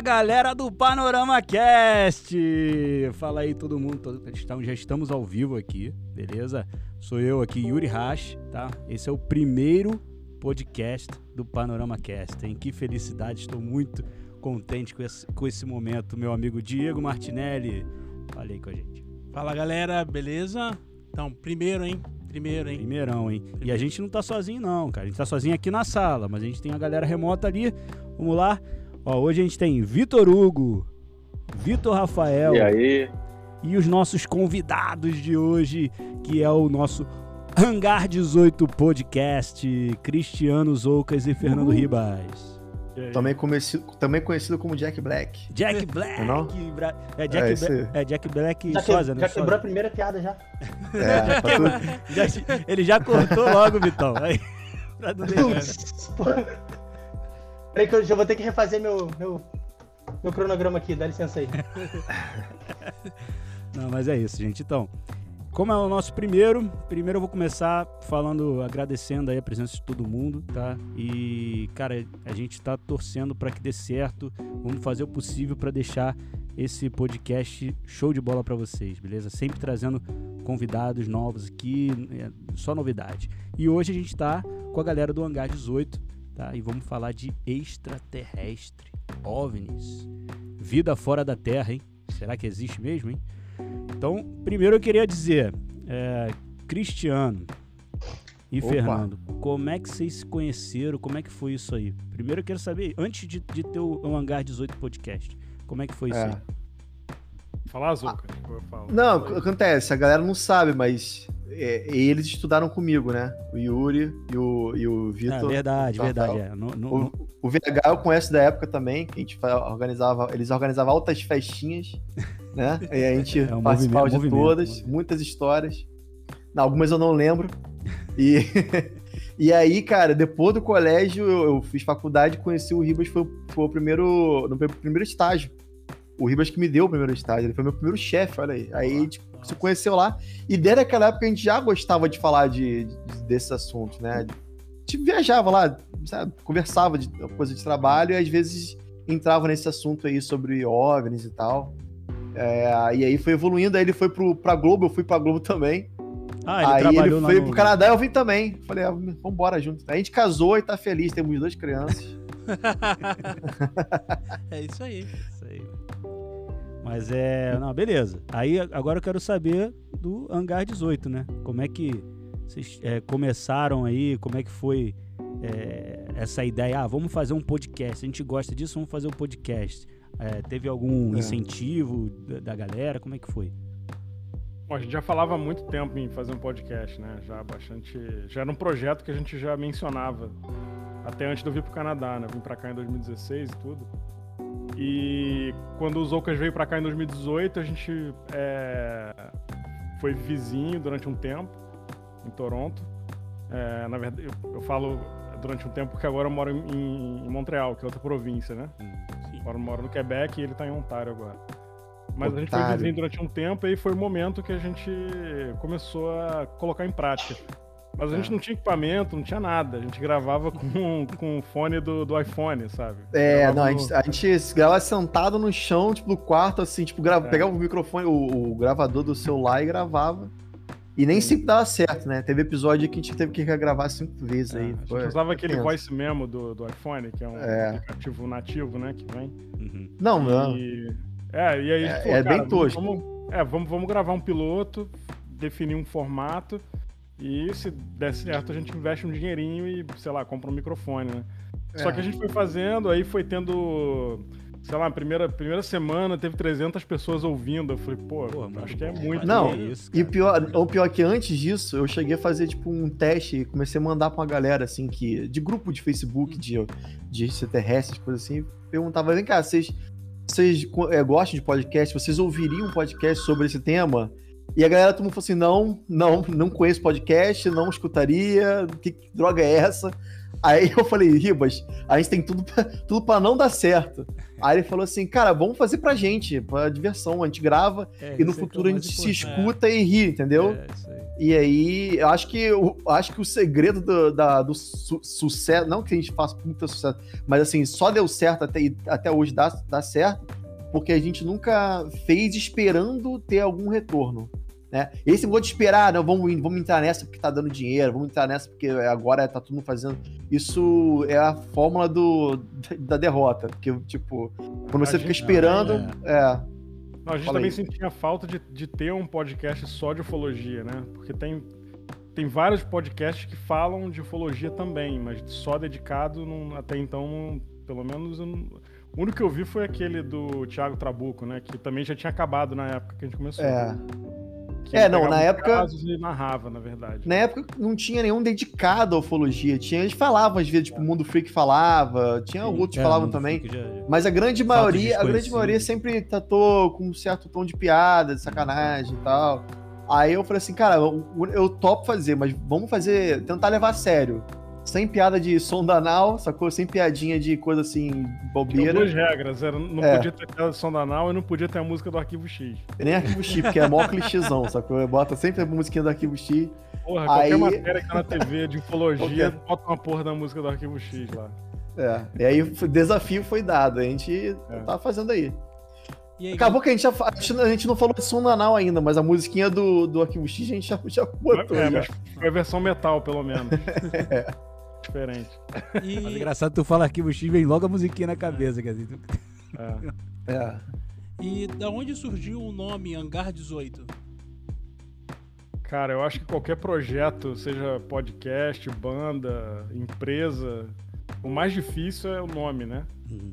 Fala galera do Panorama Cast! Fala aí todo mundo, já estamos ao vivo aqui, beleza? Sou eu aqui, Yuri Rash, tá? Esse é o primeiro podcast do Panorama Cast, hein? Que felicidade, estou muito contente com esse, com esse momento, meu amigo Diego Martinelli. Fale aí com a gente. Fala galera, beleza? Então, primeiro, hein? Primeiro, hein? Primeirão, hein? Primeiro. E a gente não tá sozinho, não, cara. A gente tá sozinho aqui na sala, mas a gente tem a galera remota ali. Vamos lá. Ó, hoje a gente tem Vitor Hugo, Vitor Rafael. E aí? E os nossos convidados de hoje, que é o nosso Hangar 18 Podcast, Cristiano Zoucas e Fernando uhum. Ribas. Também conhecido, também conhecido como Jack Black. Jack Black. Não? É, Jack, é, Bla é Jack Black já Sosa, né? Já quebrou a primeira piada já. É, já quebrou, já, ele já cortou logo, Vitão. Aí, pra não Peraí que eu já vou ter que refazer meu, meu, meu cronograma aqui, dá licença aí. Não, mas é isso, gente. Então, como é o nosso primeiro, primeiro eu vou começar falando, agradecendo aí a presença de todo mundo, tá? E, cara, a gente tá torcendo para que dê certo. Vamos fazer o possível para deixar esse podcast show de bola para vocês, beleza? Sempre trazendo convidados novos aqui, é, só novidade. E hoje a gente tá com a galera do Hangar 18, tá? E vamos falar de extraterrestre, OVNIs, vida fora da Terra, hein? Será que existe mesmo, hein? Então, primeiro eu queria dizer, é, Cristiano e Opa. Fernando, como é que vocês se conheceram? Como é que foi isso aí? Primeiro eu quero saber, antes de, de ter o, Hangar 18 Podcast, como é que foi isso é. aí? Falar, Zuka? Ah, não, acontece, a galera não sabe, mas é, eles estudaram comigo, né? O Yuri e o, e o Vitor. É, verdade, verdade. É. No, no, o, o, VH eu conheço da época também, que a gente organizava, eles organizavam altas festinhas né? E a gente é um participava de todas, muitas histórias. Não, algumas eu não lembro. E, e aí, cara, depois do colégio, eu, eu fiz faculdade, conheci o Ribas, foi, foi o primeiro, no primeiro estágio. O Ribas que me deu o primeiro estágio, ele foi meu primeiro chefe, olha aí. Aí a gente se conheceu lá. E desde aquela época a gente já gostava de falar de, de desses assuntos, né? A gente viajava lá, sabe? conversava de coisa de trabalho e às vezes entrava nesse assunto aí sobre OVNIs e tal. É, e aí foi evoluindo, aí ele foi pro, pra Globo, eu fui pra Globo também. Ah, ele aí ele foi no... pro Canadá, eu vim também. Falei, ah, vamos embora junto. A gente casou e tá feliz, temos duas crianças. é isso aí, isso aí. Mas é. Não, beleza. Aí agora eu quero saber do Hangar 18, né? Como é que vocês é, começaram aí? Como é que foi é, essa ideia? Ah, vamos fazer um podcast. A gente gosta disso, vamos fazer um podcast. É, teve algum é. incentivo da, da, galera? Como é que foi? Bom, a gente já falava há muito tempo em fazer um podcast, né? Já bastante. Já era um projeto que a gente já mencionava. Até antes de eu vir pro Canadá, né? Vim pra cá em 2016 e tudo. E quando o Zoucas veio pra cá em 2018, a gente é, foi vizinho durante um tempo em Toronto. É, na verdade, eu, eu, falo durante um tempo porque agora eu moro em, em Montreal, que é outra província, né? Hum. Agora mora no Quebec e ele tá em Ontário agora. Mas Otário. a gente foi vizinho durante um tempo e foi o momento que a gente começou a colocar em prática. Mas a gente é. não tinha equipamento, não tinha nada. A gente gravava com, com o fone do, do iPhone, sabe? É, gravava não, a gente, a gente gravava sentado no chão, tipo, no quarto, assim, tipo, grava, é. pegava o microfone, o, o, gravador do celular e gravava. E nem sempre dava certo, né? Teve episódio que a gente teve que gravar cinco vezes é, aí. A gente usava aquele tenso. voice memo do, do iPhone, que é um é. aplicativo nativo, né? Que vem. Uhum. Não, não. E... É, e aí. É, falou, é bem tosco. Vamos, é, vamos, vamos gravar um piloto, definir um formato. E se der certo, a gente investe um dinheirinho e, sei lá, compra um microfone, né? Só é. que a gente foi fazendo, aí foi tendo sei lá, primeira, primeira semana teve 300 pessoas ouvindo. Eu falei, pô, pô acho que é muito. Não, isso, e pior, o pior é que antes disso, eu cheguei a fazer, tipo, um teste e comecei a mandar pra uma galera, assim, que de grupo de Facebook, de, de extraterrestres, coisa assim. Perguntava, vem cá, vocês, vocês é, gostam de podcast? Vocês ouviriam um podcast sobre esse tema? E a galera todo mundo falou assim: não, não, não conheço podcast, não escutaria, que, que droga é essa? Aí eu falei, Ribas, a gente tem tudo pra, tudo pra não dar certo. Aí ele falou assim, cara, vamos fazer pra gente, pra diversão. A gente grava é, e no é futuro a gente se escuta é. e ri, entendeu? É, aí. E aí, eu acho que, eu acho que o segredo do, da, do su sucesso, não que a gente faça muito sucesso, mas assim, só deu certo até, até hoje, dá, dá certo, porque a gente nunca fez esperando ter algum retorno. Né? Esse negócio de esperar, não, vamos, vamos entrar nessa porque tá dando dinheiro, vamos entrar nessa porque agora tá todo mundo fazendo. Isso é a fórmula do, da derrota. Porque, tipo, quando você fica esperando. É. é. Não, a gente também sentia falta de, de ter um podcast só de ufologia, né? Porque tem, tem vários podcasts que falam de ufologia também, mas só dedicado, não, até então, pelo menos. Não, o único que eu vi foi aquele do Thiago Trabuco, né? Que também já tinha acabado na época que a gente começou. É. Que é, não, na época. Casos e narrava, na verdade. Na época não tinha nenhum dedicado à ufologia. Tinha, eles falavam, às vezes, tipo, o Mundo Freak falava, tinha Sim, outros que é, falavam também. Já... Mas a grande maioria, a grande maioria sempre tratou com um certo tom de piada, de sacanagem e tal. Aí eu falei assim, cara, eu, eu topo fazer, mas vamos fazer, tentar levar a sério sem piada de sonda anal, sacou? Sem piadinha de coisa assim, bobeira. Tinha duas regras, era, não é. podia ter piada de sonda anal e não podia ter a música do Arquivo X. Nem Arquivo X, porque é mó clichêzão, sacou? Bota sempre a musiquinha do Arquivo X. Porra, qualquer aí... matéria que tá na TV de ufologia, bota uma porra da música do Arquivo X lá. É, e aí o desafio foi dado, a gente é. tá fazendo aí. Aí, Acabou que a gente, já, a gente não falou de som anal ainda, mas a musiquinha do, do Arquivo X a gente já, já botou. É, já. mas foi a versão metal, pelo menos. é diferente. E... Mas engraçado, tu fala arquivo X, vem logo a musiquinha na cabeça, quer dizer. É. é. E da onde surgiu o nome Hangar 18? Cara, eu acho que qualquer projeto, seja podcast, banda, empresa, o mais difícil é o nome, né? Uhum.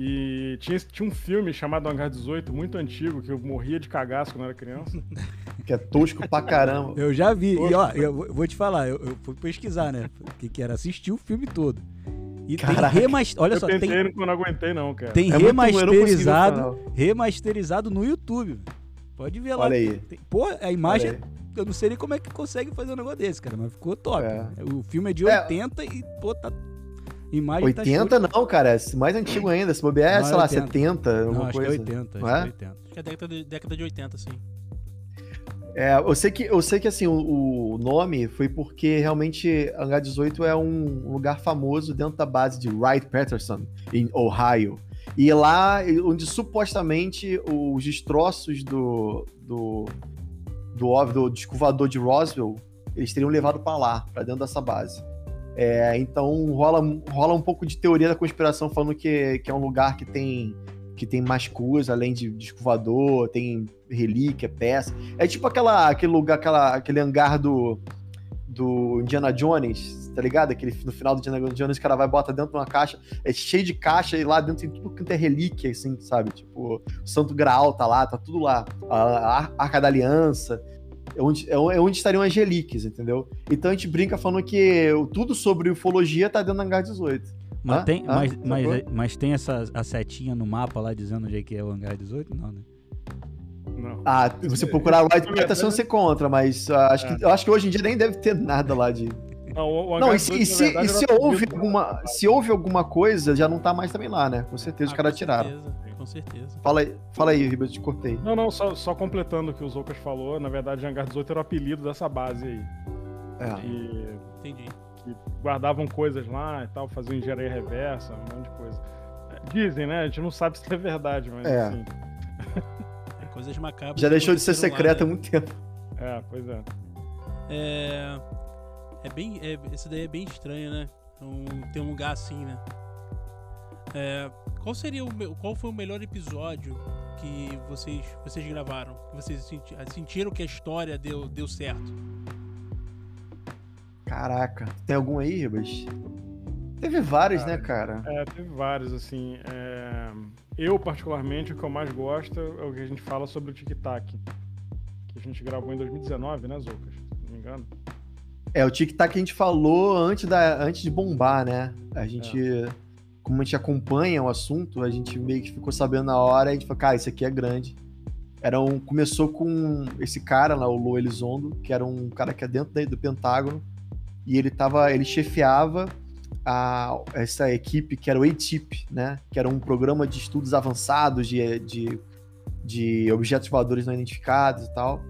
E tinha, tinha um filme chamado Hangar 18, muito antigo, que eu morria de cagaço quando era criança. que é tosco pra caramba. Eu já vi. Tosco. E ó, eu vou te falar, eu, eu fui pesquisar, né? O que, que era? Assistir o filme todo. E Caraca. tem remasterizado. Olha eu só, tentei, tem. Eu não aguentei, não, cara. Tem é remasterizado. Remasterizado no YouTube. Pode ver lá. Olha aí. Tem, pô, a imagem. Eu não sei nem como é que consegue fazer um negócio desse, cara, mas ficou top. É. O filme é de 80 é. e, pô, tá Imagem 80 tá não, cara, é mais antigo ainda. Se bobear, é, sei lá, 70, alguma não, coisa. Acho que é 80, não é? Acho que é 80. Acho que é década de, década de 80, sim. É, eu sei que, eu sei que assim, o, o nome foi porque realmente H18 é um lugar famoso dentro da base de Wright-Patterson, em Ohio. E lá, onde supostamente os destroços do, do, do, do, do escovador de Roswell, eles teriam levado para lá, para dentro dessa base. É, então rola, rola um pouco de teoria da conspiração falando que, que é um lugar que tem que tem mais coisa, além de disco tem relíquia, peça. É tipo aquela, aquele lugar, aquela, aquele hangar do, do Indiana Jones, tá ligado? Aquele, no final do Indiana Jones, o cara vai bota dentro de uma caixa, é cheio de caixa e lá dentro tem tudo que tem relíquia, assim, sabe? Tipo, o Santo Graal tá lá, tá tudo lá. A, a Arca da Aliança é onde, é onde estariam as relíquias, entendeu? Então a gente brinca falando que tudo sobre ufologia tá dentro do hangar 18. Mas, ah, tem, ah, mas, mas, mas, tem essa a setinha no mapa lá dizendo onde é que é o hangar 18? Não, né? Não. Ah, você procurar White Plantation você encontra, mas uh, acho, é. que, eu acho que hoje em dia nem deve ter nada lá de. Não, o, não e, se, e se, e se houve alguma, se houve alguma coisa, já não tá mais também lá, né? Com certeza ah, os caras tiraram. Certeza certeza. Fala aí, fala aí Ribeiro, te cortei. Não, não, só, só completando o que o Zoucas falou, na verdade, Hangar 18 era o apelido dessa base aí. É. E, Entendi. Que guardavam coisas lá e tal, faziam engenharia reversa, um monte de coisa. Dizem, né? A gente não sabe se é verdade, mas é. assim. É coisas macabras. Já deixou de ser secreta há né? muito tempo. É, pois é. É. É bem. É, esse daí é bem estranho, né? Um, tem um lugar assim, né? É, qual seria o qual foi o melhor episódio que vocês vocês gravaram? Que vocês senti, sentiram que a história deu deu certo? Caraca, tem algum aí, Ribas? Teve vários, né, cara, né, cara? É, teve vários, assim. É... Eu, particularmente, o que eu mais gosto é o que a gente fala sobre o Tic Tac. Que a gente gravou em 2019, né, Zoucas? Se não me engano. É, o Tic Tac que a gente falou antes, da, antes de bombar, né? A gente. É como a gente acompanha o assunto, a gente meio que ficou sabendo na hora, a gente falou, cara, isso aqui é grande. Era um, começou com esse cara lá, o Lou Elizondo, que era um cara que é dentro do Pentágono, e ele tava, ele chefiava a, essa equipe que era o ATIP, né? Que era um programa de estudos avançados de, de, de objetos voadores não identificados e tal.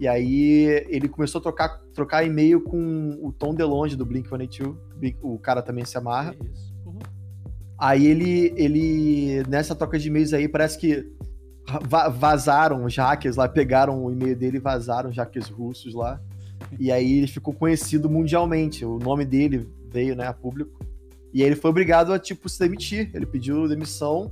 E aí ele começou a trocar, trocar e-mail com o Tom DeLonge do Blink-182. O cara também se amarra. Uhum. Aí ele, ele, nessa troca de e-mails aí, parece que vazaram os hackers lá, pegaram o e-mail dele e vazaram os hackers russos lá. E aí ele ficou conhecido mundialmente. O nome dele veio, né, a público. E aí ele foi obrigado a, tipo, se demitir. Ele pediu demissão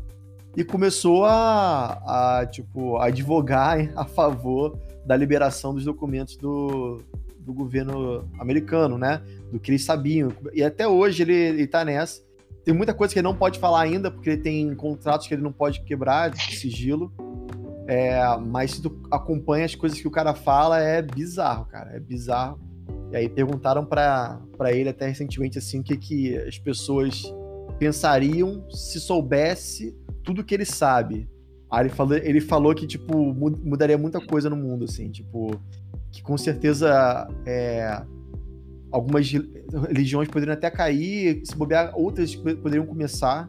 e começou a, a tipo, a advogar a favor da liberação dos documentos do, do governo americano, né? Do que eles sabiam. E até hoje ele, ele tá nessa. Tem muita coisa que ele não pode falar ainda, porque ele tem contratos que ele não pode quebrar de sigilo. É, mas se tu acompanha as coisas que o cara fala, é bizarro, cara. É bizarro. E aí perguntaram para ele até recentemente assim o que, que as pessoas pensariam se soubesse tudo que ele sabe. Aí ele falou, ele falou que, tipo, mudaria muita coisa no mundo, assim, tipo, que com certeza é, algumas religiões poderiam até cair, se bobear, outras poderiam começar,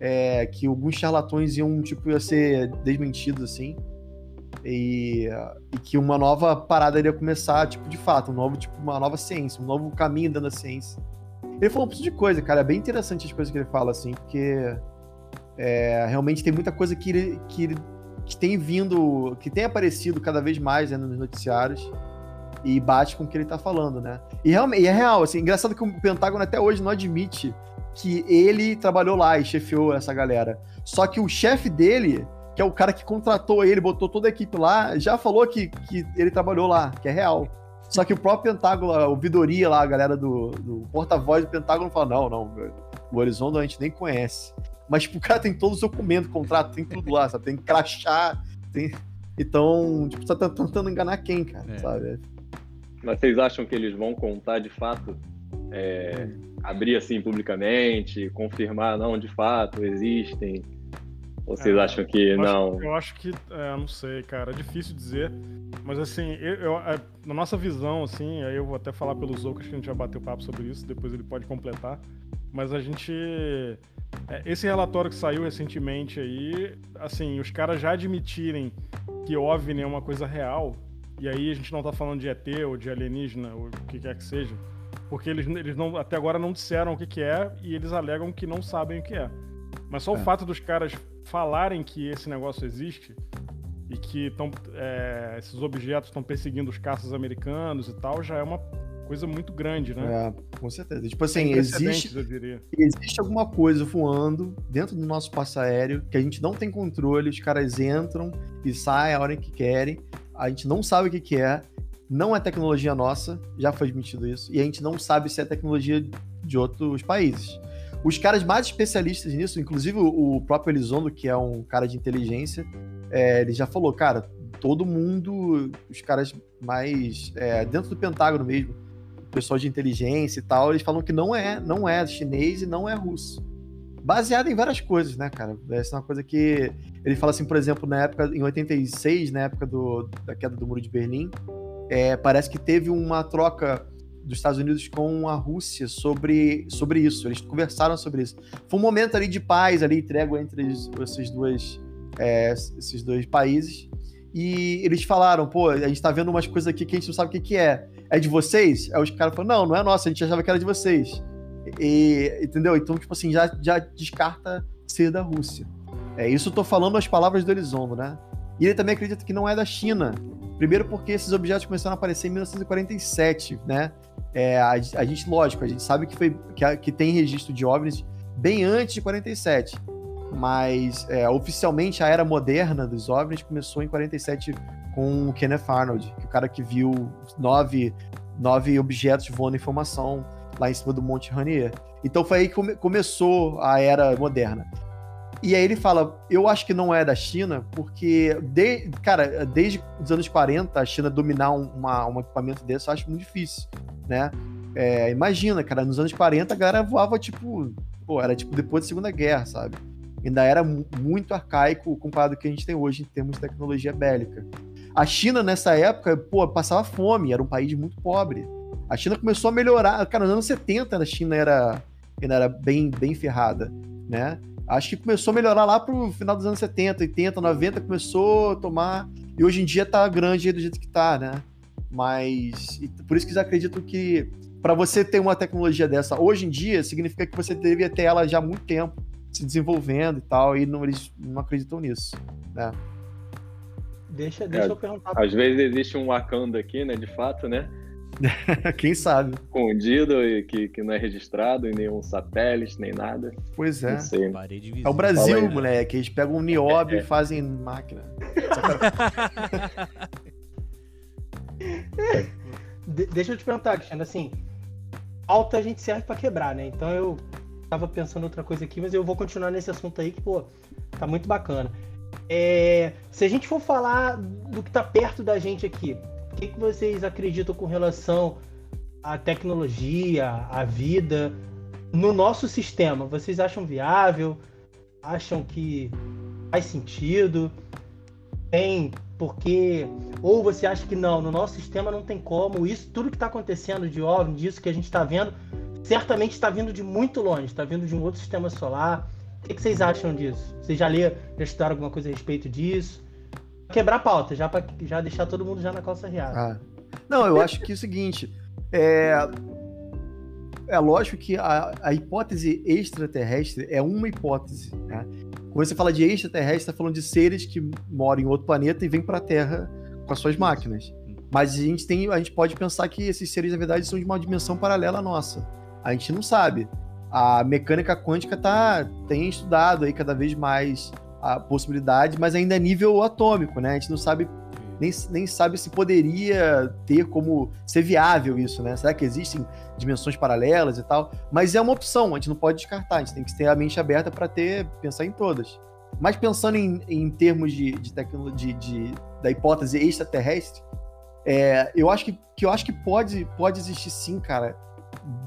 é, que alguns charlatões iam, tipo, ia ser desmentidos, assim. E, e, que uma nova parada iria começar, tipo, de fato, um novo, tipo, uma nova ciência, um novo caminho dentro da ciência. Ele falou um pouco de coisa, cara, é bem interessante as coisas que ele fala, assim, porque é, realmente tem muita coisa que, ele, que, ele, que tem vindo, que tem aparecido cada vez mais né, nos noticiários e bate com o que ele tá falando, né? E, realmente, é real, assim, engraçado que o Pentágono até hoje não admite que ele trabalhou lá e chefiou essa galera. Só que o chefe dele que é o cara que contratou ele, botou toda a equipe lá, já falou que, que ele trabalhou lá, que é real. Só que o próprio Pentágono, a ouvidoria lá, a galera do, do porta-voz do Pentágono fala: não, não, o Horizonte a gente nem conhece. Mas, tipo, o cara tem todos os documentos, contrato, tem tudo lá, sabe? Tem crachá, tem. Então, tipo, você tá tentando enganar quem, cara, é. sabe? Mas vocês acham que eles vão contar de fato? É, abrir assim publicamente, confirmar, não, de fato, existem ou vocês é, acham que eu não? Acho, eu acho que, é, não sei, cara, é difícil dizer. Mas assim, eu, eu, é, na nossa visão, assim, aí eu vou até falar pelos outros que a gente já bateu papo sobre isso, depois ele pode completar. Mas a gente. É, esse relatório que saiu recentemente aí, assim, os caras já admitirem que OVNI é uma coisa real, e aí a gente não tá falando de ET ou de alienígena, ou o que quer que seja, porque eles, eles não, até agora não disseram o que, que é e eles alegam que não sabem o que é. Mas só é. o fato dos caras falarem que esse negócio existe e que tão, é, esses objetos estão perseguindo os caças americanos e tal, já é uma coisa muito grande, né? É, com certeza. Tipo assim, existe, existe alguma coisa voando dentro do nosso espaço aéreo que a gente não tem controle, os caras entram e saem a hora que querem, a gente não sabe o que, que é, não é tecnologia nossa, já foi admitido isso, e a gente não sabe se é tecnologia de outros países. Os caras mais especialistas nisso, inclusive o próprio Elizondo, que é um cara de inteligência, é, ele já falou, cara, todo mundo, os caras mais é, dentro do Pentágono mesmo, pessoal de inteligência e tal, eles falam que não é, não é chinês e não é russo. Baseado em várias coisas, né, cara? Essa é uma coisa que ele fala assim, por exemplo, na época em 86, na época do, da queda do muro de Berlim, é, parece que teve uma troca dos Estados Unidos com a Rússia sobre, sobre isso. Eles conversaram sobre isso. Foi um momento ali de paz, ali, trégua entre esses dois, é, esses dois países. E eles falaram, pô, a gente tá vendo umas coisas aqui que a gente não sabe o que, que é. É de vocês? Aí os caras falaram, não, não é nossa, a gente achava que era de vocês. E, entendeu? Então, tipo assim, já, já descarta ser da Rússia. É, isso eu tô falando as palavras do Elizondo, né? E ele também acredita que não é da China. Primeiro porque esses objetos começaram a aparecer em 1947, né? É, a, a, gente, lógico, a gente sabe que, foi, que, que, tem registro de OVNIs bem antes de 47, mas é, oficialmente a era moderna dos OVNIs começou em 47 com o Kenneth Arnold, que é o cara que viu nove, nove objetos voando em formação lá em cima do Monte Rainier. Então foi aí que come, começou a era moderna. E aí ele fala, eu acho que não é da China, porque, de, cara, desde os anos 40, a China dominar um, uma, um equipamento desse, eu acho muito difícil, né? É, imagina, cara, nos anos 40 a galera voava, tipo, pô, era tipo depois da Segunda Guerra, sabe? Ainda era muito arcaico comparado ao que a gente tem hoje em termos de tecnologia bélica. A China, nessa época, pô, passava fome, era um país muito pobre. A China começou a melhorar, cara, nos anos 70 a China era ainda era bem, bem ferrada, né? Acho que começou a melhorar lá pro final dos anos 70, 80, 90, começou a tomar. E hoje em dia tá grande do jeito que tá, né? Mas. por isso que eles acreditam que para você ter uma tecnologia dessa hoje em dia, significa que você deveria ter ela já há muito tempo se desenvolvendo e tal, e não, eles não acreditam nisso, né? Deixa, deixa é, eu perguntar. Às vezes existe um Wakanda aqui, né? De fato, né? Quem sabe? Escondido e que, que não é registrado em nenhum satélite, nem nada. Pois é. É o Brasil, aí, moleque. Eles pegam um nióbio é, é. e fazem máquina. De deixa eu te perguntar, Cristiano, assim, alta a gente serve para quebrar, né? Então eu tava pensando outra coisa aqui, mas eu vou continuar nesse assunto aí que, pô, tá muito bacana. É, se a gente for falar do que tá perto da gente aqui, o que, que vocês acreditam com relação à tecnologia, à vida no nosso sistema? Vocês acham viável? Acham que faz sentido? Tem porque ou você acha que não, no nosso sistema não tem como, isso tudo que está acontecendo de OVNI, disso que a gente está vendo, certamente está vindo de muito longe, está vindo de um outro sistema solar. O que, que vocês acham disso? Vocês já leram, já estudaram alguma coisa a respeito disso? Quebrar a pauta, já para já deixar todo mundo já na calça riada. Ah. Não, eu acho que é o seguinte, é, é lógico que a, a hipótese extraterrestre é uma hipótese, né? Quando você fala de extraterrestre, está falando de seres que moram em outro planeta e vêm para a Terra com as suas máquinas. Mas a gente tem, a gente pode pensar que esses seres na verdade são de uma dimensão paralela à nossa. A gente não sabe. A mecânica quântica tá tem estudado aí cada vez mais a possibilidade, mas ainda é nível atômico, né? A gente não sabe nem, nem sabe se poderia ter como ser viável isso, né? Será que existem dimensões paralelas e tal? Mas é uma opção, a gente não pode descartar, a gente tem que ter a mente aberta para ter pensar em todas. Mas pensando em, em termos de, de tecnologia, de, de, da hipótese extraterrestre, é, eu acho que, que eu acho que pode, pode existir sim, cara,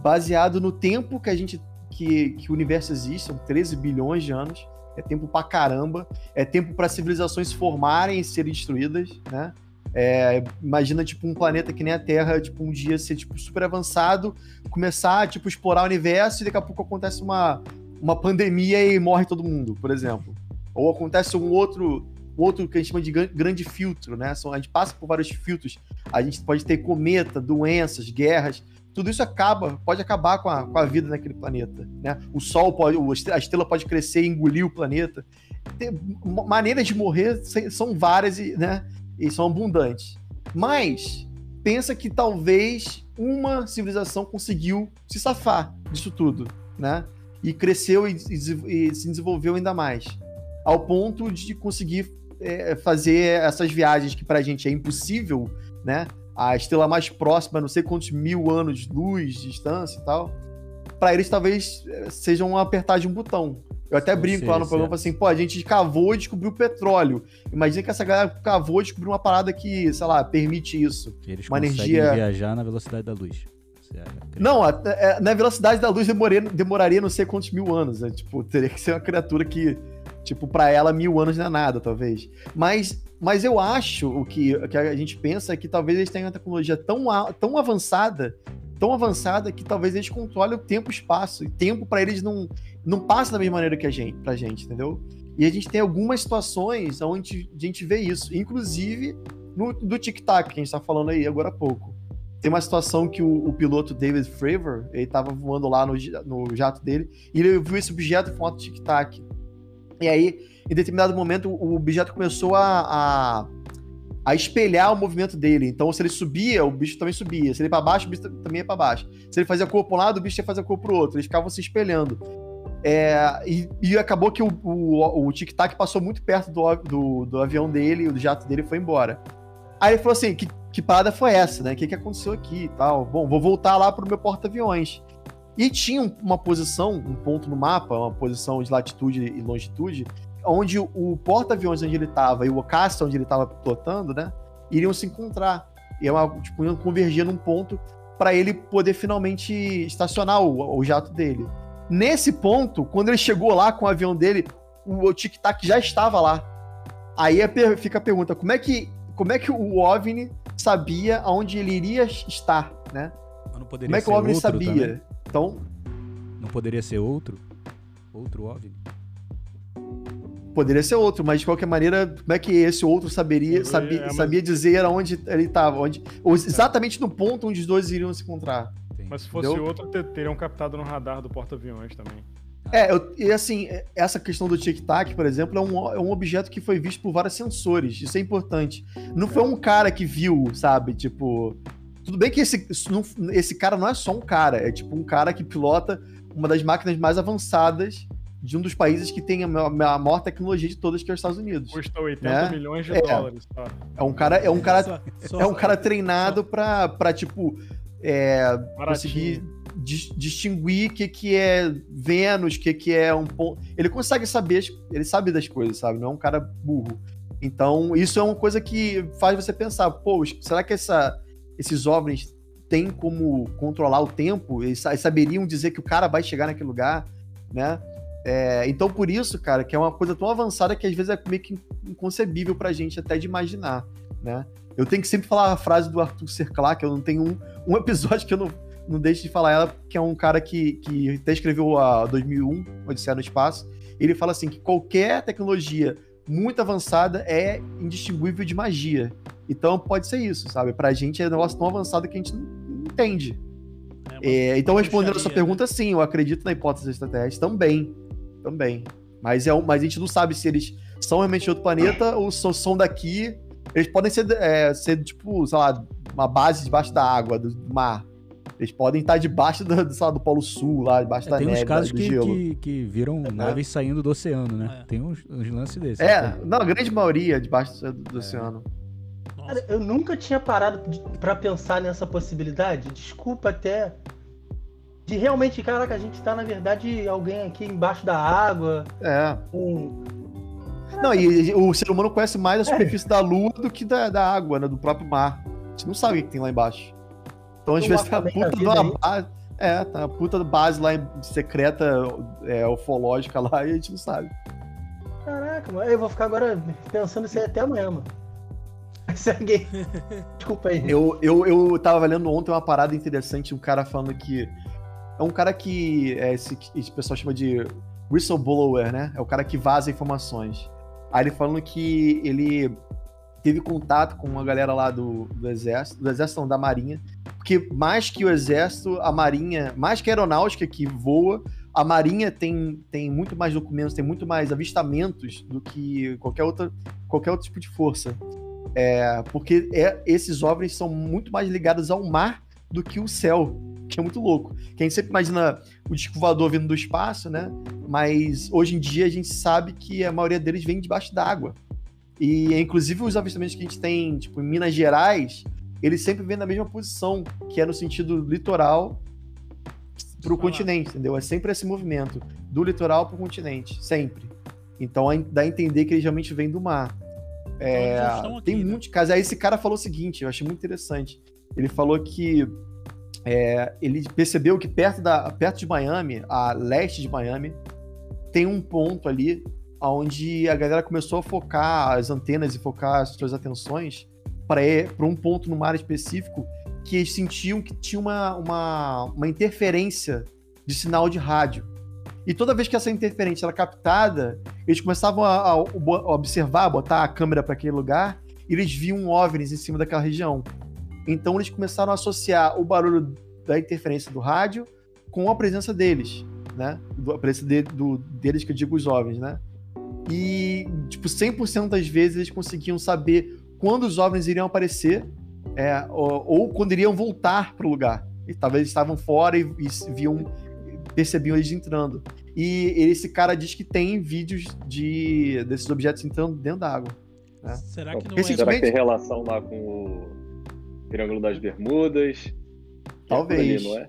baseado no tempo que a gente que, que o universo existe, são 13 bilhões de anos é tempo pra caramba, é tempo para civilizações formarem e serem destruídas, né? É, imagina, tipo, um planeta que nem a Terra, tipo, um dia ser, tipo, super avançado, começar, tipo, explorar o universo e daqui a pouco acontece uma, uma pandemia e morre todo mundo, por exemplo. Ou acontece um outro, outro que a gente chama de grande filtro, né? A gente passa por vários filtros. A gente pode ter cometa, doenças, guerras tudo isso acaba, pode acabar com a, com a vida naquele planeta. Né? O Sol pode, a estrela pode crescer e engolir o planeta. Tem, maneiras de morrer são várias e, né, e são abundantes. Mas pensa que talvez uma civilização conseguiu se safar disso tudo, né? E cresceu e, e, e se desenvolveu ainda mais, ao ponto de conseguir é, fazer essas viagens que para a gente é impossível, né? A estrela mais próxima, não sei quantos mil anos de luz de distância e tal, para eles talvez eh, seja um apertar de um botão. Eu até brinco lá no programa assim, pô, a gente cavou e descobriu petróleo. Imagina que essa galera cavou e descobriu uma parada que, sei lá, permite isso. Eles uma energia viajar na velocidade da luz. Não, a, a, é, na velocidade da luz demoraria, demoraria não sei quantos mil anos. Né? Tipo, teria que ser uma criatura que, tipo, para ela mil anos não é nada, talvez. Mas mas eu acho o que, que a gente pensa é que talvez eles tenham uma tecnologia tão, tão avançada, tão avançada que talvez eles controlem o tempo e espaço. E tempo para eles não, não passa da mesma maneira que a gente, pra gente, entendeu? E a gente tem algumas situações onde a gente vê isso, inclusive no do tic-tac, que a gente tá falando aí agora há pouco. Tem uma situação que o, o piloto David Fravor, ele tava voando lá no, no jato dele, e ele viu esse objeto com foto tic-tac. E aí em determinado momento o objeto começou a, a, a, espelhar o movimento dele. Então, se ele subia, o bicho também subia. Se ele ia para baixo, o bicho também ia para baixo. Se ele fazia corpo para um lado, o bicho ia fazer corpo para o outro. Eles ficavam se espelhando. É, e, e, acabou que o, o, o tic-tac passou muito perto do, do, do avião dele, do jato dele foi embora. Aí ele falou assim: que, que parada foi essa, né? O que, que aconteceu aqui e tal? Bom, vou voltar lá pro meu porta-aviões. E tinha uma posição, um ponto no mapa, uma posição de latitude e longitude, onde o porta-aviões onde ele estava e o Ocasta onde ele estava pilotando, né, iriam se encontrar. E é uma, tipo, iam convergir num ponto para ele poder finalmente estacionar o, o, jato dele. Nesse ponto, quando ele chegou lá com o avião dele, o, o tic-tac já estava lá. Aí é fica a pergunta, como é que como é que o OVNI sabia aonde ele iria estar, né? como é que o OVNI sabia? Também. Então, Não poderia ser outro? Outro OVNI? Poderia ser outro, mas de qualquer maneira, como é que esse outro saberia, sabia, é, mas... sabia dizer onde ele estava, onde, exatamente no ponto onde os dois iriam se encontrar. Mas se fosse Entendeu? outro, teriam captado no radar do porta-aviões também. É, eu, e assim, essa questão do tic-tac, por exemplo, é um, é um objeto que foi visto por vários sensores. Isso é importante. Não foi um cara que viu, sabe? Tipo. Tudo bem que esse, esse cara não é só um cara, é tipo um cara que pilota uma das máquinas mais avançadas de um dos países que tem a maior tecnologia de todas, que é os Estados Unidos. Custa 80 né? milhões de é. dólares. Tá? É um cara, é um cara, só, só, é um cara treinado para pra, tipo, é, conseguir distinguir o que, que é Vênus, o que, que é um ponto. Ele consegue saber, ele sabe das coisas, sabe? Não é um cara burro. Então, isso é uma coisa que faz você pensar, pô, será que essa, esses OVNIs têm como controlar o tempo? Eles saberiam dizer que o cara vai chegar naquele lugar, né? É, então, por isso, cara, que é uma coisa tão avançada que às vezes é meio que inconcebível pra gente até de imaginar, né? Eu tenho que sempre falar a frase do Arthur Serclair, que eu não tenho um, um episódio que eu não, não deixo de falar ela, que é um cara que, que até escreveu a 2001, Odisseia no Espaço. Ele fala assim que qualquer tecnologia muito avançada é indistinguível de magia. Então pode ser isso, sabe? Pra gente é um negócio tão avançado que a gente não entende. É, é, então, respondendo a sua pergunta, né? sim, eu acredito na hipótese extraterrestre também. Também. Mas, é um, mas a gente não sabe se eles são realmente de outro planeta ou são, são daqui. Eles podem ser, é, ser, tipo, sei lá, uma base debaixo da água, do mar. Eles podem estar debaixo do, do, lá, do Polo Sul, lá debaixo é, da tem neve, uns casos que, que, que, viram é, naves saindo do oceano, né? É. Tem uns, uns, lances desses. É, não, a grande maioria debaixo do, do é. oceano. Cara, eu nunca tinha parado para pensar nessa possibilidade. Desculpa até. De realmente, caraca, a gente tá, na verdade, alguém aqui embaixo da água. É. Um... Não, e o ser humano conhece mais a superfície é. da lua do que da, da água, né? Do próprio mar. A gente não sabe o que tem lá embaixo. Então, às vezes, a puta de uma base. É, tá a puta base lá secreta, é, ufológica lá, e a gente não sabe. Caraca, mano, eu vou ficar agora pensando isso aí até amanhã, mano. Segue. Desculpa aí. Eu, eu, eu tava lendo ontem uma parada interessante, um cara falando que. É um cara que é, esse, esse pessoal chama de whistleblower, né? É o cara que vaza informações. Aí ele falando que ele teve contato com uma galera lá do, do exército, do exército não, da marinha, porque mais que o exército, a marinha, mais que a aeronáutica que voa, a marinha tem, tem muito mais documentos, tem muito mais avistamentos do que qualquer outra qualquer outro tipo de força. É, porque é, esses OVNIs são muito mais ligados ao mar do que o céu, que é muito louco. Que a gente sempre imagina o disco vindo do espaço, né? Mas hoje em dia a gente sabe que a maioria deles vem debaixo d'água. E inclusive os avistamentos que a gente tem, tipo, em Minas Gerais, eles sempre vêm na mesma posição, que é no sentido litoral para o continente, entendeu? É sempre esse movimento do litoral para o continente, sempre. Então dá a entender que eles realmente vêm do mar. É, aqui, tem né? muitos casos. Aí esse cara falou o seguinte, eu achei muito interessante. Ele falou que é, ele percebeu que perto, da, perto de Miami, a leste de Miami, tem um ponto ali onde a galera começou a focar as antenas e focar as suas atenções para um ponto no mar específico que eles sentiam que tinha uma, uma, uma interferência de sinal de rádio. E toda vez que essa interferência era captada, eles começavam a, a, a observar, botar a câmera para aquele lugar, e eles viam OVNIs em cima daquela região. Então eles começaram a associar o barulho da interferência do rádio com a presença deles, né? A presença de, do, deles, que eu digo os OVNIs, né? E, tipo, 100% das vezes eles conseguiam saber quando os OVNIs iriam aparecer é, ou, ou, quando iriam voltar para o lugar. E talvez eles estavam fora e, e viam percebiam eles entrando. E esse cara diz que tem vídeos de desses objetos entrando dentro da água. Né? Será que não é... Será que tem relação lá com o Triângulo das Bermudas? Talvez. É por ali, não é?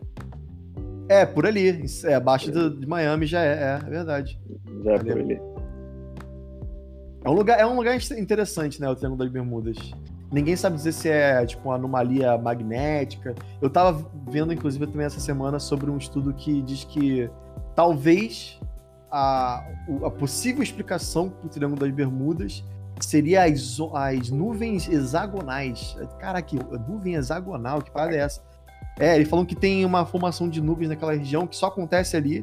É, por ali. É, abaixo é. de Miami já é, é, é verdade. Já é por ali. É um lugar, é um lugar interessante, né? O Triângulo das Bermudas. Ninguém sabe dizer se é tipo uma anomalia magnética. Eu tava vendo, inclusive, também essa semana sobre um estudo que diz que talvez a, a possível explicação para o Triângulo das Bermudas seria as, as nuvens hexagonais. Cara, que nuvem hexagonal, que parada é essa? É, eles falam que tem uma formação de nuvens naquela região que só acontece ali,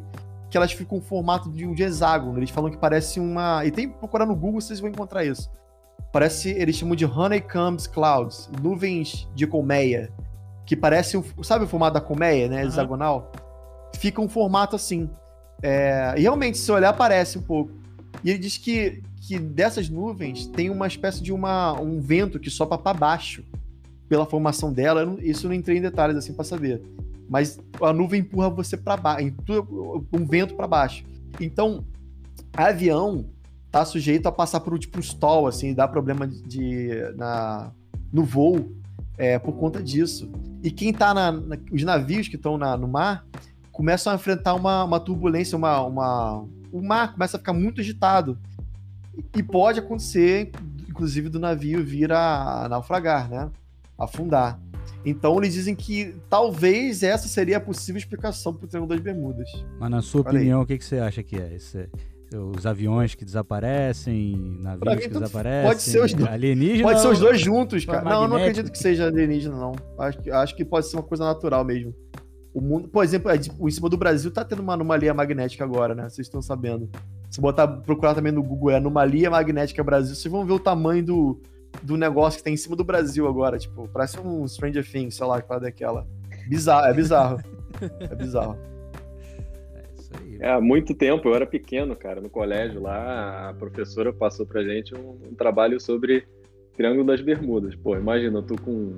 que elas ficam em formato de, de hexágono. Eles falam que parece uma. E tem que procurar no Google, vocês vão encontrar isso. Parece, eles chamam de honeycombs clouds, nuvens de colmeia, que parece, um, sabe o formato da colmeia, né, hexagonal? Uhum. Fica um formato assim. É, e realmente, se olhar, parece um pouco. E ele diz que, que dessas nuvens tem uma espécie de uma, um vento que sopra para baixo pela formação dela. Não, isso eu não entrei em detalhes assim para saber. Mas a nuvem empurra você para baixo, um vento para baixo. Então, avião tá sujeito a passar por tipo um stall, assim, dá problema de, na, no voo é, por conta disso. E quem tá na, na os navios que estão no mar começam a enfrentar uma, uma turbulência, uma, uma, o mar começa a ficar muito agitado. E pode acontecer, inclusive, do navio vir a, a naufragar, né? Afundar. Então eles dizem que talvez essa seria a possível explicação para o Triângulo das Bermudas. Mas na sua Falei. opinião, o que, que você acha que é? Esse, os aviões que desaparecem, navios que desaparecem, pode ser os dois, alienígena Pode ser os dois juntos, cara. Não, eu não acredito que seja alienígena, não. Acho que, acho que pode ser uma coisa natural mesmo. O mundo, por exemplo, é, tipo, em cima do Brasil tá tendo uma anomalia magnética agora, né? Vocês estão sabendo. Se botar, procurar também no Google, é anomalia magnética Brasil, vocês vão ver o tamanho do, do negócio que tem em cima do Brasil agora. Tipo, parece um Stranger Things, sei lá, que parada daquela. Bizarro, é bizarro. é bizarro. É, há muito tempo, eu era pequeno, cara, no colégio lá, a professora passou pra gente um, um trabalho sobre Triângulo das Bermudas. Pô, imagina, eu tô com,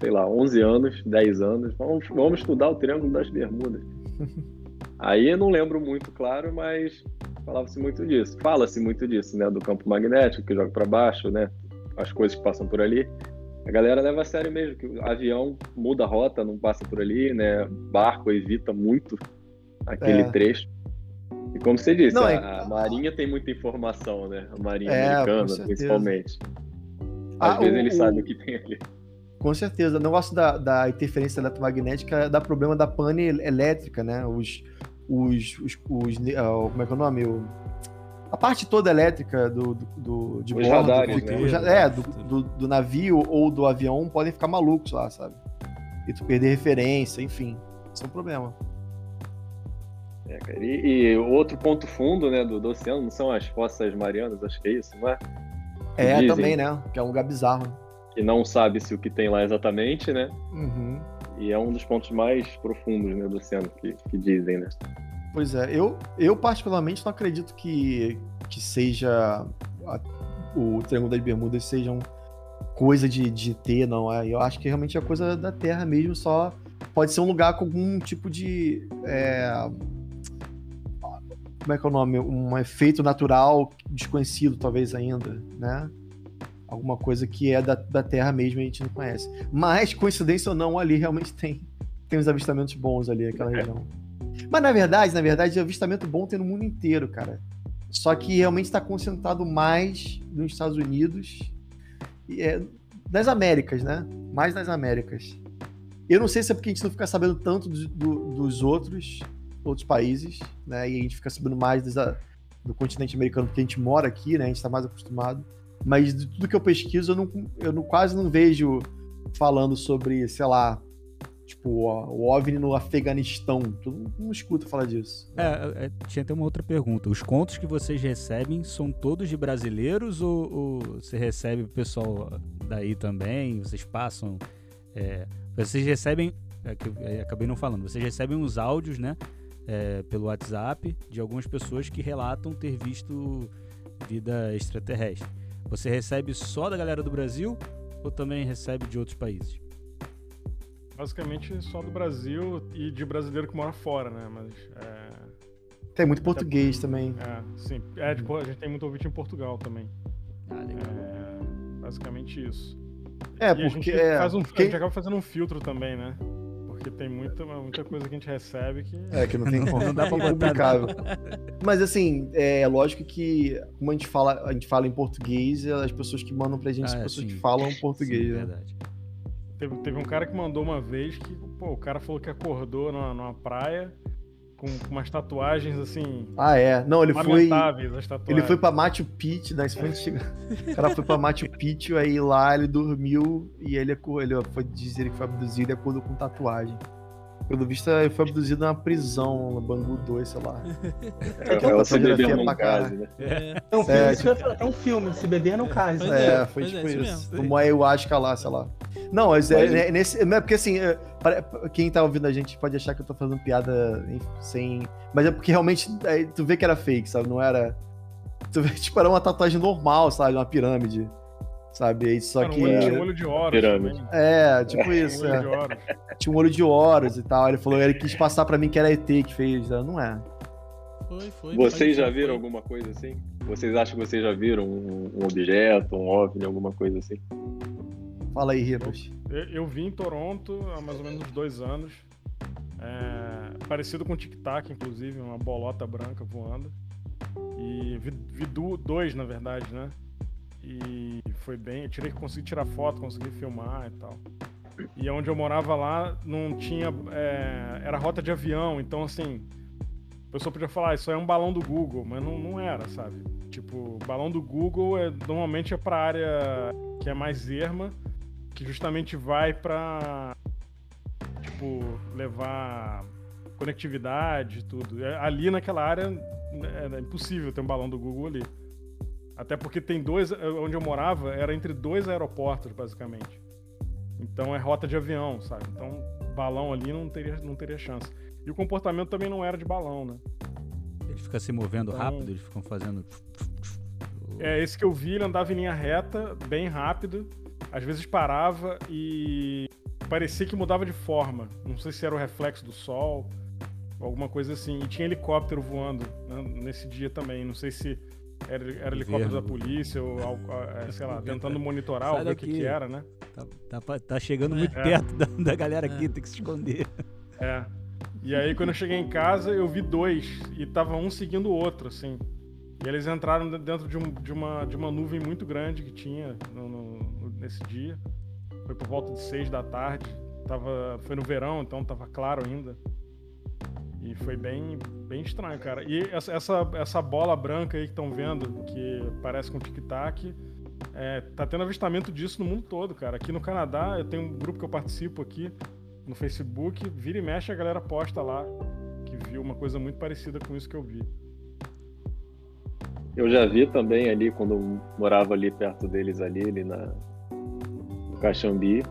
sei lá, 11 anos, 10 anos, vamos, vamos estudar o Triângulo das Bermudas. Aí eu não lembro muito, claro, mas falava-se muito disso. Fala-se muito disso, né? Do campo magnético que joga para baixo, né? As coisas que passam por ali. A galera leva a sério mesmo, que o avião muda a rota, não passa por ali, né? Barco evita muito aquele é. trecho. E como você disse, não, a, é... a, Marinha tem muita informação, né? A Marinha é, americana, principalmente. Às ah, vezes o, ele sabe o que tem ali. Com certeza. O negócio da, da interferência eletromagnética dá problema da pane elétrica, né? Os. os, os, os uh, como é que é o nome? O, a parte toda elétrica do, do, do de os bordo, radares, do, né? é, do, do, do, navio ou do avião podem ficar malucos lá, sabe? E tu perder referência, enfim. Isso é um problema. É, cara. E, e, outro ponto fundo né, do, do oceano não são as fossas marianas, acho que é isso, não é? é, dizem, também, né? Que é um lugar bizarro. Que não sabe se o que tem lá exatamente, né? Uhum. E é um dos pontos mais profundos né, do oceano que, que dizem, né? Pois é, eu, eu particularmente não acredito que, que seja a, o Triângulo das Bermudas seja um coisa de, de ter, não. É? Eu acho que realmente é coisa da Terra mesmo, só pode ser um lugar com algum tipo de. É, como é que é o nome? Um efeito natural desconhecido, talvez ainda, né? Alguma coisa que é da, da Terra mesmo e a gente não conhece. Mas, coincidência ou não, ali realmente tem, tem uns avistamentos bons ali, aquela é. região. Mas na verdade, na verdade, avistamento bom tem no mundo inteiro, cara. Só que realmente está concentrado mais nos Estados Unidos, é, nas Américas, né? Mais nas Américas. Eu não sei se é porque a gente não fica sabendo tanto do, do, dos outros, outros países, né? E a gente fica sabendo mais dessa, do continente americano porque a gente mora aqui, né? A gente está mais acostumado. Mas de tudo que eu pesquiso, eu, não, eu não, quase não vejo falando sobre, sei lá, tipo, o OVNI no Afeganistão. Tu não, escuta falar disso. É, é, tinha até uma outra pergunta. Os contos que vocês recebem são todos de brasileiros ou, ou você recebe o pessoal daí também? Vocês passam. É, vocês recebem. É, eu acabei não falando. Vocês recebem os áudios, né? é, pelo WhatsApp de algumas pessoas que relatam ter visto vida extraterrestre. Você recebe só da galera do Brasil ou também recebe de outros países? Basicamente só do Brasil e de brasileiro que mora fora, né? Mas é... Tem muito português é, também. É, sim. É, tipo, a gente tem muito ouvinte em Portugal também. Ah, legal. É, basicamente isso. É, e porque. A gente, é, faz um, a gente acaba fazendo um filtro também, né? Porque tem muita, muita coisa que a gente recebe que. É, que não tem como, não dá pra publicar. Mas assim, é lógico que, como a gente fala, a gente fala em português, as pessoas que mandam pra gente ah, são pessoas sim. que falam português, sim, né? Verdade. Teve, teve um cara que mandou uma vez que, pô, o cara falou que acordou numa, numa praia com umas tatuagens assim. Ah, é. Não, ele foi. Ele foi pra Machu Picchu, né? O cara foi pra Machu Picchu, aí lá ele dormiu e ele, ele foi dizer que foi abduzido e acordou com tatuagem. Pelo visto, ele foi abduzido numa prisão, no Bangu 2, sei lá. É, é uma fotografia pra case, né? É. É, um filme, é, tipo... é um filme, se beber não case. É, é, foi tipo é, isso. isso. Tomou ayahuasca lá, sei lá. Não, mas é, é, nesse, é porque assim, é, quem tá ouvindo a gente pode achar que eu tô fazendo piada sem. Mas é porque realmente tu vê que era fake, sabe? Não era. Tu vê, tipo, era uma tatuagem normal, sabe? Uma pirâmide. Sabe? Só que. Tinha um olho de Horus também. É, tipo isso. Um é. Tinha um olho de Horus e tal. Ele falou, ele quis passar pra mim que era ET que fez. Não é. Foi, foi. Vocês já viram foi. alguma coisa assim? Vocês acham que vocês já viram um, um objeto, um OVNI, alguma coisa assim? Fala aí, Ribas. Eu, eu, vi em Toronto há mais ou menos dois anos. É, parecido com o Tic Tac, inclusive, uma bolota branca voando. E vi, vi dois, na verdade, né? E foi bem. Eu tirei, consegui tirar foto, consegui filmar e tal. E onde eu morava lá não tinha. É, era rota de avião, então assim. A pessoa podia falar, ah, isso é um balão do Google, mas não, não era, sabe? Tipo, balão do Google é, normalmente é pra área que é mais erma, que justamente vai pra. Tipo, levar conectividade e tudo. Ali naquela área é, é impossível ter um balão do Google ali. Até porque tem dois. Eh, onde eu morava era entre dois aeroportos, basicamente. Então é rota de avião, sabe? Então balão ali não teria, não teria chance. E o comportamento também não era de balão, né? Ele fica se movendo então, rápido, eles ficam fazendo. É, esse que eu vi, ele andava em linha reta, bem rápido. Às vezes parava e parecia que mudava de forma. Não sei se era o reflexo do sol, alguma coisa assim. E tinha helicóptero voando né, nesse dia também. Não sei se era, era helicóptero da polícia, ou é, sei lá, tentando monitorar o que, que era, né? Tá, tá, tá chegando muito é. perto da, da galera aqui, é. tem que se esconder. É. E aí, quando eu cheguei em casa, eu vi dois, e tava um seguindo o outro, assim. E eles entraram dentro de, um, de, uma, de uma nuvem muito grande que tinha no, no, nesse dia. Foi por volta de seis da tarde. Tava, foi no verão, então tava claro ainda. E foi bem, bem estranho, cara. E essa, essa, bola branca aí que estão vendo, que parece com tic-tac, é, tá tendo avistamento disso no mundo todo, cara. Aqui no Canadá, eu tenho um grupo que eu participo aqui no Facebook, vira e mexe a galera posta lá que viu uma coisa muito parecida com isso que eu vi. Eu já vi também ali, quando eu morava ali perto deles ali, ali na, no Caxambi,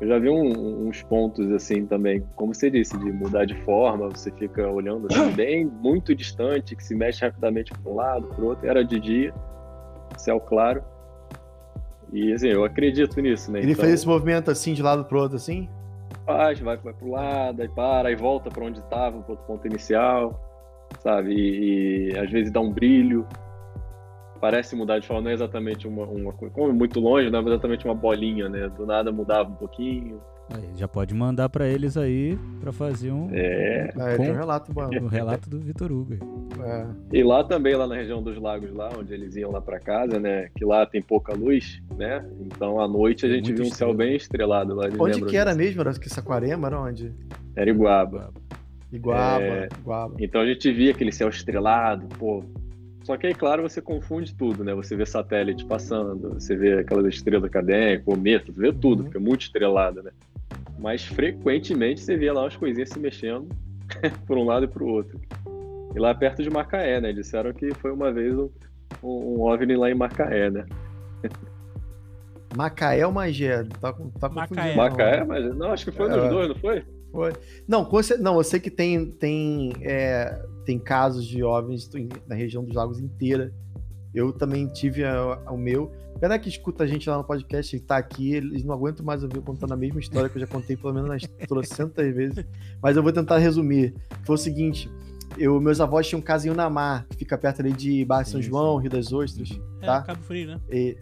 eu já vi um, uns pontos assim também, como você disse, de mudar de forma, você fica olhando assim, bem muito distante, que se mexe rapidamente para um lado, para o outro. Era de dia, céu claro. E assim, eu acredito nisso, né? Ele então, faz esse movimento assim de lado para outro assim? Faz, vai, vai para o lado, aí para, aí volta para onde estava, para outro ponto inicial, sabe? E, e às vezes dá um brilho parece mudar de forma, não é exatamente uma, uma como é muito longe, não é exatamente uma bolinha, né? Do nada mudava um pouquinho. Aí, já pode mandar para eles aí para fazer um, é. um, é, um relato, o relato do Vitor Hugo. É. E lá também, lá na região dos lagos, lá onde eles iam lá para casa, né? Que lá tem pouca luz, né? Então à noite a gente Muito viu um estrela. céu bem estrelado lá. Onde que era disso. mesmo? Era que Saquarema? Era onde? Era Iguaba. Iguaba, é... Iguaba. Então a gente via aquele céu estrelado, pô, só que aí, claro, você confunde tudo, né? Você vê satélite passando, você vê aquelas estrelas cadênicas, cometa, você vê tudo, uhum. porque é muito estrelado, né? Mas frequentemente você vê lá umas coisinhas se mexendo por um lado e para o outro. E lá perto de Macaé, né? Disseram que foi uma vez um, um OVNI lá em Macaé, né? Macaé ou Magé? Tá, tá Macaé. Macaé, mas não, acho que foi é, nos dois, não foi? Foi. Não, não, eu sei que tem, tem, é, tem casos de OVNIs na região dos lagos inteira. Eu também tive o meu. Pena que escuta a gente lá no podcast, ele tá aqui, eles não aguentam mais ouvir contando a mesma história que eu já contei pelo menos umas trocentas vezes. Mas eu vou tentar resumir. Foi o seguinte: eu, meus avós tinham um casa em Unamar, que fica perto ali de Barra São João, Rio das Ostras. É, tá? Cabo Frio, né? E,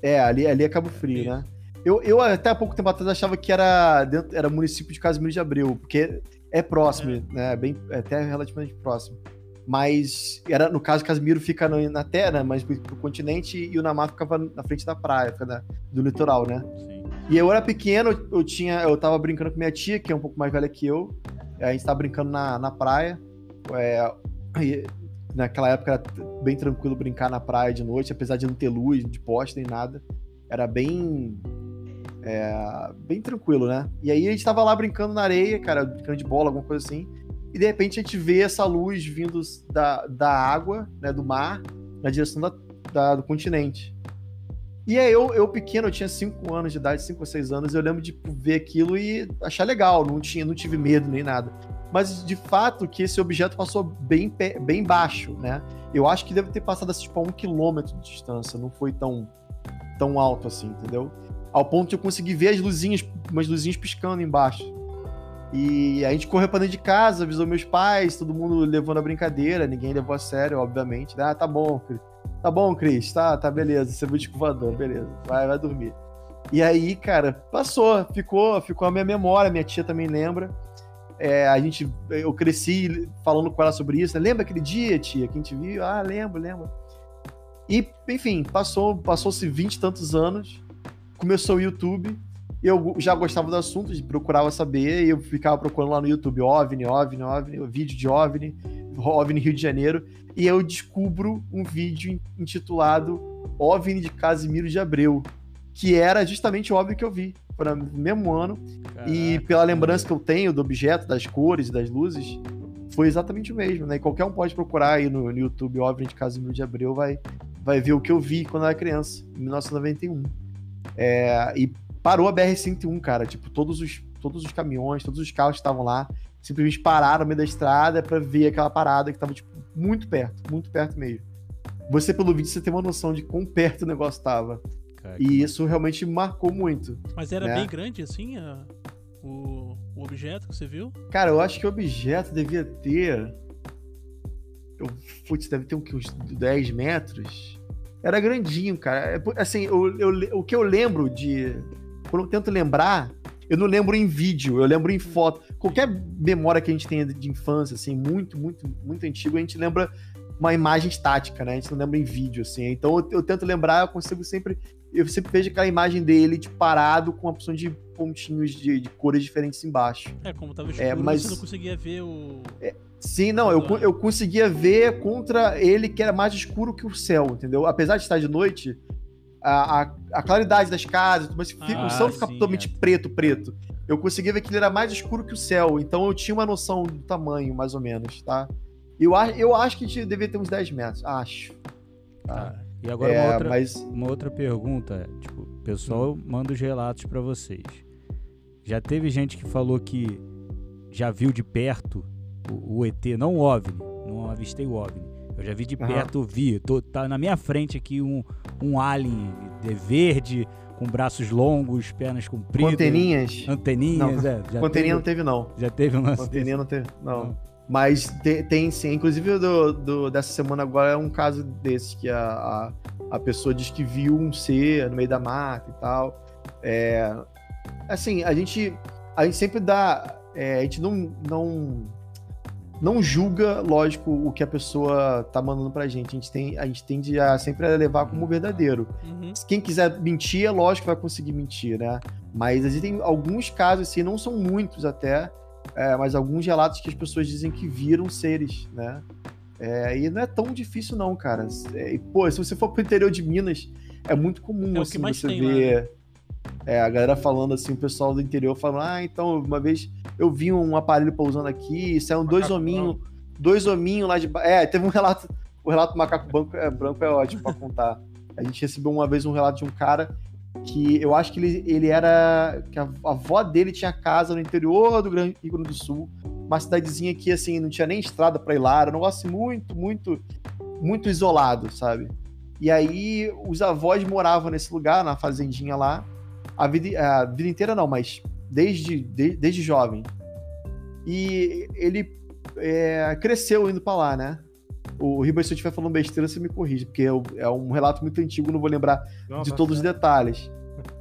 é, ali, ali é Cabo Frio, né? Eu, eu até há pouco tempo atrás achava que era, dentro, era município de Casimiro de Abreu, porque é próximo, é. né? Bem, é até relativamente próximo. Mas era, no caso, Casimiro fica no, na terra, mas pro, pro continente e o Namar ficava na frente da praia, da, do litoral, né? Sim. E eu era pequeno, eu tinha, eu tava brincando com minha tia, que é um pouco mais velha que eu. A gente tava brincando na, na praia. É, naquela época era bem tranquilo brincar na praia de noite, apesar de não ter luz, de poste nem nada. Era bem. É, bem tranquilo, né? E aí a gente tava lá brincando na areia, cara, brincando de bola, alguma coisa assim. E de repente a gente vê essa luz vindo da, da água, né, do mar, na direção da, da do continente. E aí eu, eu pequeno, eu tinha 5 anos de idade, 5 ou 6 anos, eu lembro de ver aquilo e achar legal, não, tinha, não tive medo nem nada. Mas de fato que esse objeto passou bem, bem baixo, né? Eu acho que deve ter passado assim, tipo, a um quilômetro de distância, não foi tão, tão alto assim, entendeu? Ao ponto de eu conseguir ver as luzinhas, umas luzinhas piscando embaixo. E a gente correu pra dentro de casa, avisou meus pais, todo mundo levando a brincadeira, ninguém levou a sério, obviamente. Ah, tá bom, Tá bom, Cris, tá, tá, beleza. Você viu de voador, beleza. Vai, vai dormir. E aí, cara, passou, ficou, ficou a minha memória, minha tia também lembra. É, a gente, eu cresci falando com ela sobre isso. Né? Lembra aquele dia, tia, que a gente viu? Ah, lembro, lembro. E, enfim, passou, passou-se vinte e tantos anos, começou o YouTube, eu já gostava do assunto, procurava saber, e eu ficava procurando lá no YouTube OVNI, OVNI, OVNI, vídeo de OVNI, OVNI Rio de Janeiro, e eu descubro um vídeo intitulado OVNI de Casimiro de Abreu, que era justamente o OVNI que eu vi, foi no mesmo ano, Caraca, e pela lembrança que eu tenho do objeto, das cores, das luzes, foi exatamente o mesmo, né? E qualquer um pode procurar aí no, no YouTube OVNI de Casimiro de Abreu, vai, vai ver o que eu vi quando eu era criança, em 1991. É, e parou a BR-101, cara, tipo, todos os, todos os caminhões, todos os carros que estavam lá, simplesmente pararam no meio da estrada para ver aquela parada que tava, tipo, muito perto, muito perto mesmo. Você, pelo vídeo, você tem uma noção de quão perto o negócio tava. Cara, e isso realmente marcou muito. Mas era né? bem grande, assim, a, o, o objeto que você viu? Cara, eu acho que o objeto devia ter. Eu, putz, deve ter uns 10 metros. Era grandinho, cara. É, assim, eu, eu, o que eu lembro de. Quando eu tento lembrar, eu não lembro em vídeo, eu lembro em foto. Qualquer memória que a gente tenha de infância, assim, muito, muito, muito antigo, a gente lembra uma imagem estática, né? A gente não lembra em vídeo, assim. Então eu, eu tento lembrar, eu consigo sempre. Eu sempre vejo aquela imagem dele de parado com a opção de pontinhos de, de cores diferentes embaixo. É, como tava é, escuro, é, mas... você não conseguia ver o. É, sim, não, eu, eu conseguia ver contra ele que era mais escuro que o céu, entendeu? Apesar de estar de noite, a, a, a claridade das casas, mas ah, o céu fica totalmente é. preto, preto. Eu conseguia ver que ele era mais escuro que o céu, então eu tinha uma noção do tamanho, mais ou menos, tá? Eu, eu acho que a gente devia ter uns 10 metros, acho. Tá? Ah, e agora é, uma, outra, mas... uma outra pergunta, tipo, o pessoal hum. manda os relatos para vocês. Já teve gente que falou que já viu de perto o, o ET, não o OVNI, não avistei o OVNI, eu já vi de perto, uhum. vi. Tô, tá na minha frente aqui um, um alien de verde, com braços longos, pernas compridas. Anteninhas. Anteninhas, não. é. Já Anteninha teve, não teve, não. Já teve um lance Anteninha não teve, não. não. Mas te, tem sim. Inclusive, do, do, dessa semana agora é um caso desse, que a, a, a, pessoa diz que viu um ser no meio da mata e tal. É, assim, a gente, a gente sempre dá... É, a gente não, não não julga, lógico, o que a pessoa tá mandando pra gente. A gente, tem, a gente tende a sempre a levar como verdadeiro. Uhum. Quem quiser mentir, é lógico que vai conseguir mentir, né? Mas existem alguns casos, assim, não são muitos até, é, mas alguns relatos que as pessoas dizem que viram seres, né? É, e não é tão difícil, não, cara. É, e, pô, se você for pro interior de Minas, é muito comum, é assim, você ver. Lá, né? É, a galera falando assim, o pessoal do interior falando, ah, então, uma vez eu vi um aparelho pousando aqui, saíram dois hominhos, dois hominhos lá de. É, teve um relato. O relato do macaco branco é, branco é ótimo pra contar. A gente recebeu uma vez um relato de um cara que eu acho que ele, ele era. que a, a avó dele tinha casa no interior do Grande Rio Grande do Sul, uma cidadezinha que assim, não tinha nem estrada pra ir lá, era um negócio muito, muito, muito isolado, sabe? E aí os avós moravam nesse lugar, na fazendinha lá, a vida, a vida inteira não, mas desde, de, desde jovem. E ele é, cresceu indo para lá, né? O Ribas, se eu estiver falando besteira, você me corrige, porque é, é um relato muito antigo, não vou lembrar não, de todos ser. os detalhes.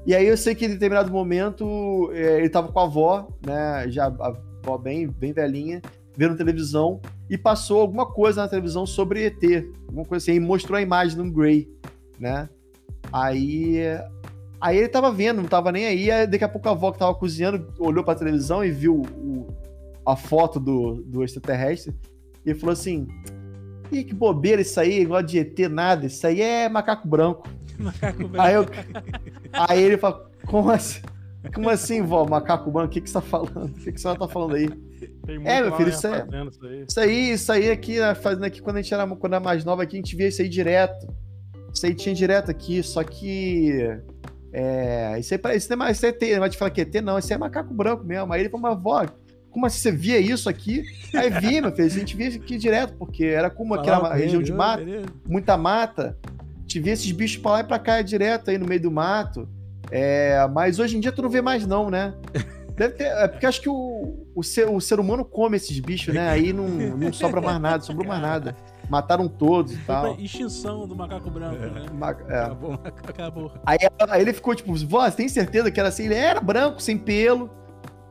E aí eu sei que em determinado momento é, ele tava com a avó, né? Já a avó bem, bem velhinha, vendo televisão, e passou alguma coisa na televisão sobre ET, alguma coisa assim, e mostrou a imagem do Grey, né? Aí Aí ele tava vendo, não tava nem aí. aí daqui a pouco a avó que tava cozinhando olhou pra televisão e viu o, a foto do, do extraterrestre. Ele falou assim: Ih, que bobeira isso aí, igual de ET, nada. Isso aí é macaco branco. Macaco branco. Aí, eu, aí ele falou: Como assim? Como assim, vó? Macaco branco? O que, que você tá falando? O que, que você tá falando aí? é, meu filho, isso, é, isso aí. Isso aí, isso aí aqui, né, fazendo aqui, quando a gente era, quando era mais nova aqui, a gente via isso aí direto. Isso aí tinha direto aqui, só que. É, isso aí, isso é, isso é ET, não vai te falar que é ET, não, isso é macaco branco mesmo. Aí ele falou, mas vó, como assim você via isso aqui? Aí vi, meu filho, a gente via isso aqui direto, porque era como aquela região de mata, muita mata. Gente via esses bichos pra lá e pra cá direto aí no meio do mato. É, mas hoje em dia tu não vê mais, não, né? Deve ter, é porque acho que o, o, ser, o ser humano come esses bichos, né? Aí não, não sobra mais nada, sobrou mais nada. Mataram todos e tal. Extinção do macaco branco, é. né? Ma é. Acabou, acabou. Aí, aí, ele ficou tipo, vó, você tem certeza que era assim? Ele era branco, sem pelo.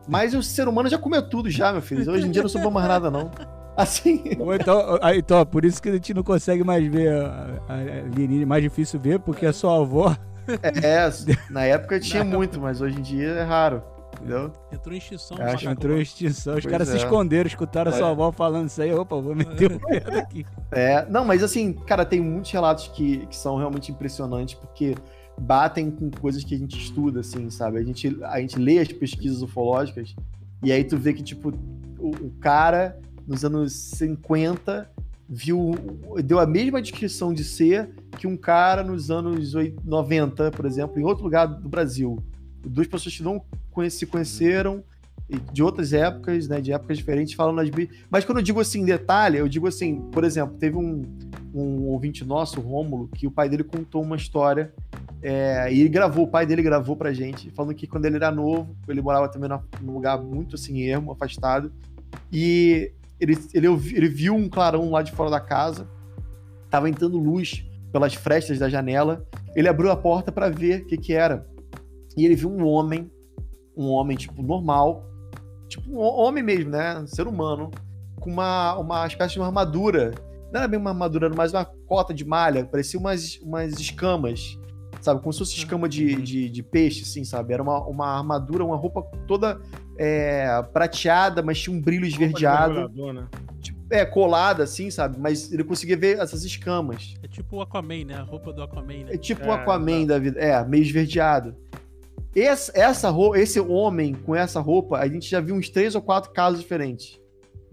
Mas o ser humano já comeu tudo já, meu filho. Hoje em dia não sobrou mais nada, não. Assim. então, então, por isso que a gente não consegue mais ver a, a, a mais difícil ver, porque a sua avó. É, na época tinha muito, mas hoje em dia é raro. Entendeu? Entrou em extinção. Acho, entrou em extinção. Os caras é. se esconderam, escutaram é. a sua avó falando isso aí. Opa, vou meter o dedo aqui. É, não, mas assim, cara, tem muitos relatos que, que são realmente impressionantes, porque batem com coisas que a gente estuda, assim, sabe? A gente, a gente lê as pesquisas ufológicas e aí tu vê que, tipo, o, o cara, nos anos 50, viu, deu a mesma descrição de ser que um cara nos anos 90, por exemplo, em outro lugar do Brasil. Duas pessoas que não se conheceram de outras épocas, né, de épocas diferentes, falando as Mas quando eu digo assim, detalhe, eu digo assim, por exemplo, teve um, um ouvinte nosso, o Rômulo, que o pai dele contou uma história é, e ele gravou, o pai dele gravou pra gente, falando que quando ele era novo, ele morava também num lugar muito assim, ermo, afastado, e ele, ele, ele viu um clarão lá de fora da casa, tava entrando luz pelas frestas da janela, ele abriu a porta para ver o que que era. E ele viu um homem, um homem, tipo, normal, tipo, um homem mesmo, né? Um ser humano, com uma, uma espécie de uma armadura. Não era bem uma armadura, era mais uma cota de malha, parecia umas, umas escamas sabe? Como se fosse escama de, de, de, peixe, assim, sabe? Era uma, uma armadura, uma roupa toda é, prateada, mas tinha um brilho esverdeado. Tipo, é, colada, assim, sabe? Mas ele conseguia ver essas escamas. É tipo o Aquaman, né? A roupa do Aquaman, né? É tipo o é, Aquaman da vida. É, meio esverdeado. Esse, essa, esse homem com essa roupa, a gente já viu uns três ou quatro casos diferentes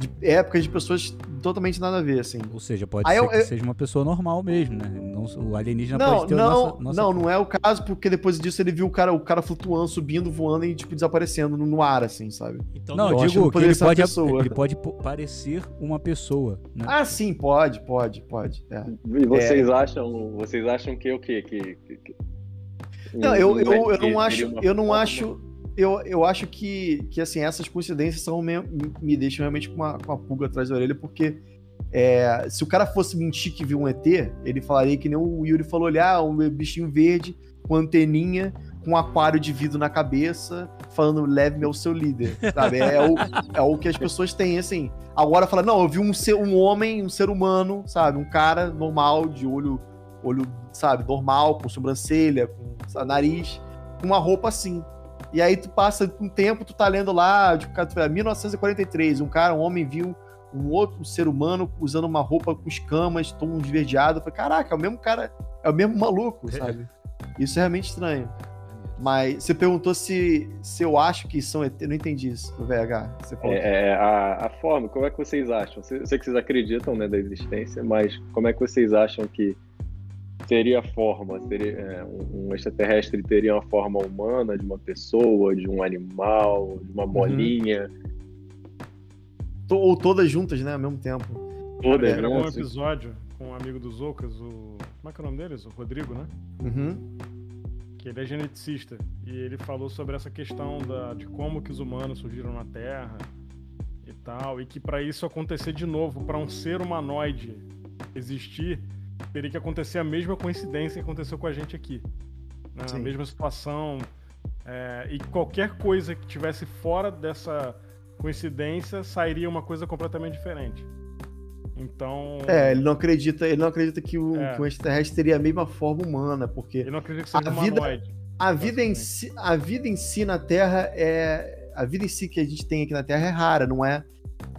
de épocas de pessoas totalmente nada a ver, assim. Ou seja, pode Aí ser eu, que eu... seja uma pessoa normal mesmo, né? Não, o alienígena não, pode ter não, nossa, nossa... Não, não é o caso, porque depois disso ele viu o cara, o cara flutuando, subindo, voando e, tipo, desaparecendo no, no ar, assim, sabe? Então, não, eu digo que, ele pode, ele pode parecer uma pessoa, né? Ah, sim, pode, pode, pode. É. E vocês é... acham, vocês acham que o quê? Que, que, que... Não, eu, eu, eu não acho, eu não acho eu, eu acho que, que assim, essas coincidências são, me, me deixam realmente com uma, com uma pulga atrás da orelha, porque é, se o cara fosse mentir que viu um ET, ele falaria que nem o Yuri falou: olhar ah, um bichinho verde com anteninha, com um aquário de vidro na cabeça, falando leve-me ao seu líder, sabe? É, é, o, é o que as pessoas têm, assim. Agora fala, não, eu vi um, ser, um homem, um ser humano, sabe? Um cara normal, de olho, olho, sabe, normal, com sobrancelha, com sabe, nariz, com uma roupa assim. E aí tu passa um tempo, tu tá lendo lá, de 1943, um cara, um homem viu um outro ser humano usando uma roupa com escamas, tom esverdeado. Eu falei, caraca, é o mesmo cara, é o mesmo maluco, sabe? Isso é realmente estranho. Mas você perguntou se, se eu acho que são ET. Não entendi isso do VH. Você falou é, é, a, a, forma, como é que vocês acham? Eu sei que vocês acreditam né, da existência, mas como é que vocês acham que teria forma, seria, é, um extraterrestre teria uma forma humana de uma pessoa, de um animal, de uma uhum. bolinha. Uhum. Ou todas juntas, né, ao mesmo tempo. Todas, é, um episódio com um amigo dos Ocas, o. Como é que é o nome deles? O Rodrigo, né? Uhum. Que ele é geneticista. E ele falou sobre essa questão da, de como que os humanos surgiram na Terra e tal. E que para isso acontecer de novo, para um ser humanoide existir, teria que acontecer a mesma coincidência que aconteceu com a gente aqui. Né? A mesma situação. É, e qualquer coisa que tivesse fora dessa coincidência sairia uma coisa completamente diferente. Então. É, ele não acredita, ele não acredita que o, é. que o extraterrestre teria a mesma forma humana, porque. Ele não acredita que seja a vida, a vida em si, a vida em si na Terra é a vida em si que a gente tem aqui na Terra é rara, não é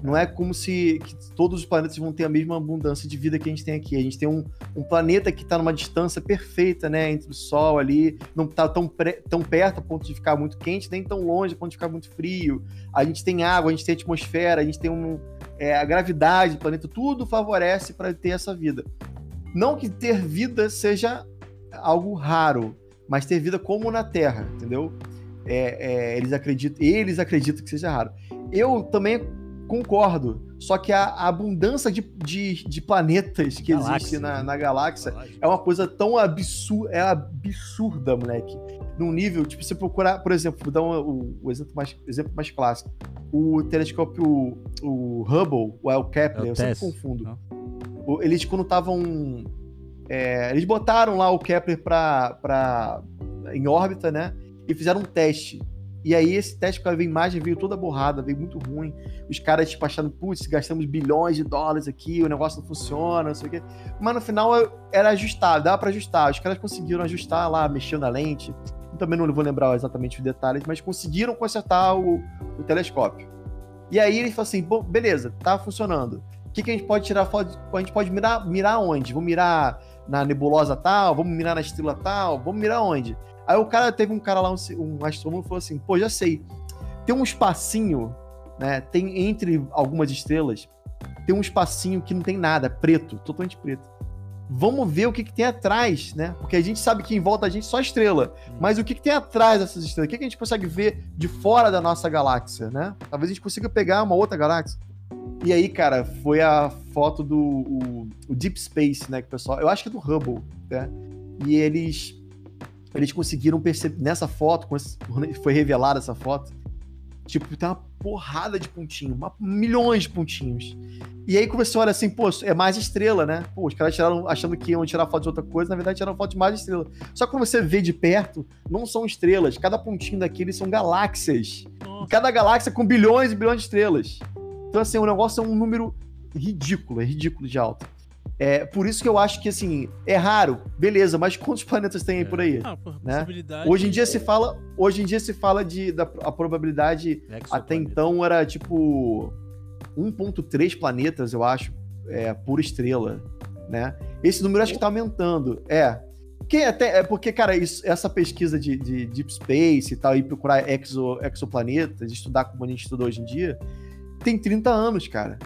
Não é como se todos os planetas vão ter a mesma abundância de vida que a gente tem aqui. A gente tem um, um planeta que está numa distância perfeita, né, entre o Sol ali, não está tão, tão perto a ponto de ficar muito quente, nem tão longe a ponto de ficar muito frio. A gente tem água, a gente tem atmosfera, a gente tem um, é, a gravidade do planeta, tudo favorece para ter essa vida. Não que ter vida seja algo raro, mas ter vida como na Terra, entendeu? É, é, eles acreditam, eles acreditam que seja raro. Eu também concordo. Só que a, a abundância de, de, de, planetas que galáxia, existe na, né? na galáxia é uma coisa tão absurda, é absurda, moleque. Num nível, tipo, você procurar, por exemplo, vou dar um, o, o exemplo, mais, exemplo mais clássico. O telescópio, o, o Hubble, ou é o Kepler, é o eu sempre confundo. O, eles, quando estavam. É, eles botaram lá o Kepler pra, pra, em órbita, né? E fizeram um teste. E aí esse teste com a imagem veio toda borrada, veio muito ruim. Os caras, tipo, achando, putz, gastamos bilhões de dólares aqui, o negócio não funciona, não sei o quê. Mas no final era ajustável, dava para ajustar. Os caras conseguiram ajustar lá, mexendo na lente. Também não vou lembrar exatamente os detalhes, mas conseguiram consertar o, o telescópio. E aí ele falou assim: Bom, beleza, tá funcionando. O que, que a gente pode tirar foto? A gente pode mirar, mirar onde? Vamos mirar na nebulosa tal? Vamos mirar na estrela tal? Vamos mirar onde? Aí o cara teve um cara lá, um, um astrônomo, falou assim: pô, já sei. Tem um espacinho, né? Tem entre algumas estrelas, tem um espacinho que não tem nada, preto, totalmente preto. Vamos ver o que, que tem atrás, né? Porque a gente sabe que em volta da gente só estrela. Hum. Mas o que, que tem atrás dessas estrelas? O que, que a gente consegue ver de fora da nossa galáxia, né? Talvez a gente consiga pegar uma outra galáxia. E aí, cara, foi a foto do o, o Deep Space, né? Que o pessoal. Eu acho que é do Hubble, né? E eles eles conseguiram perceber nessa foto, quando foi revelada essa foto, tipo, tem uma porrada de pontinhos, uma, milhões de pontinhos. E aí quando você olha assim, pô, é mais estrela, né? Pô, os caras tiraram achando que iam tirar foto de outra coisa, na verdade tiraram foto de mais estrela. Só que quando você vê de perto, não são estrelas, cada pontinho daqueles são galáxias. E cada galáxia com bilhões e bilhões de estrelas. Então assim, o negócio é um número ridículo, é ridículo de alto. É, por isso que eu acho que, assim, é raro, beleza, mas quantos planetas tem aí por aí? Ah, por né? Hoje em dia se fala, hoje em dia se fala de da, a probabilidade até então era tipo 1.3 planetas, eu acho, é, por estrela, né? Esse número acho que tá aumentando. É. Que até, é porque, cara, isso, essa pesquisa de, de, Deep Space e tal, e procurar exo, exoplanetas, estudar como a gente estuda hoje em dia, tem 30 anos, cara.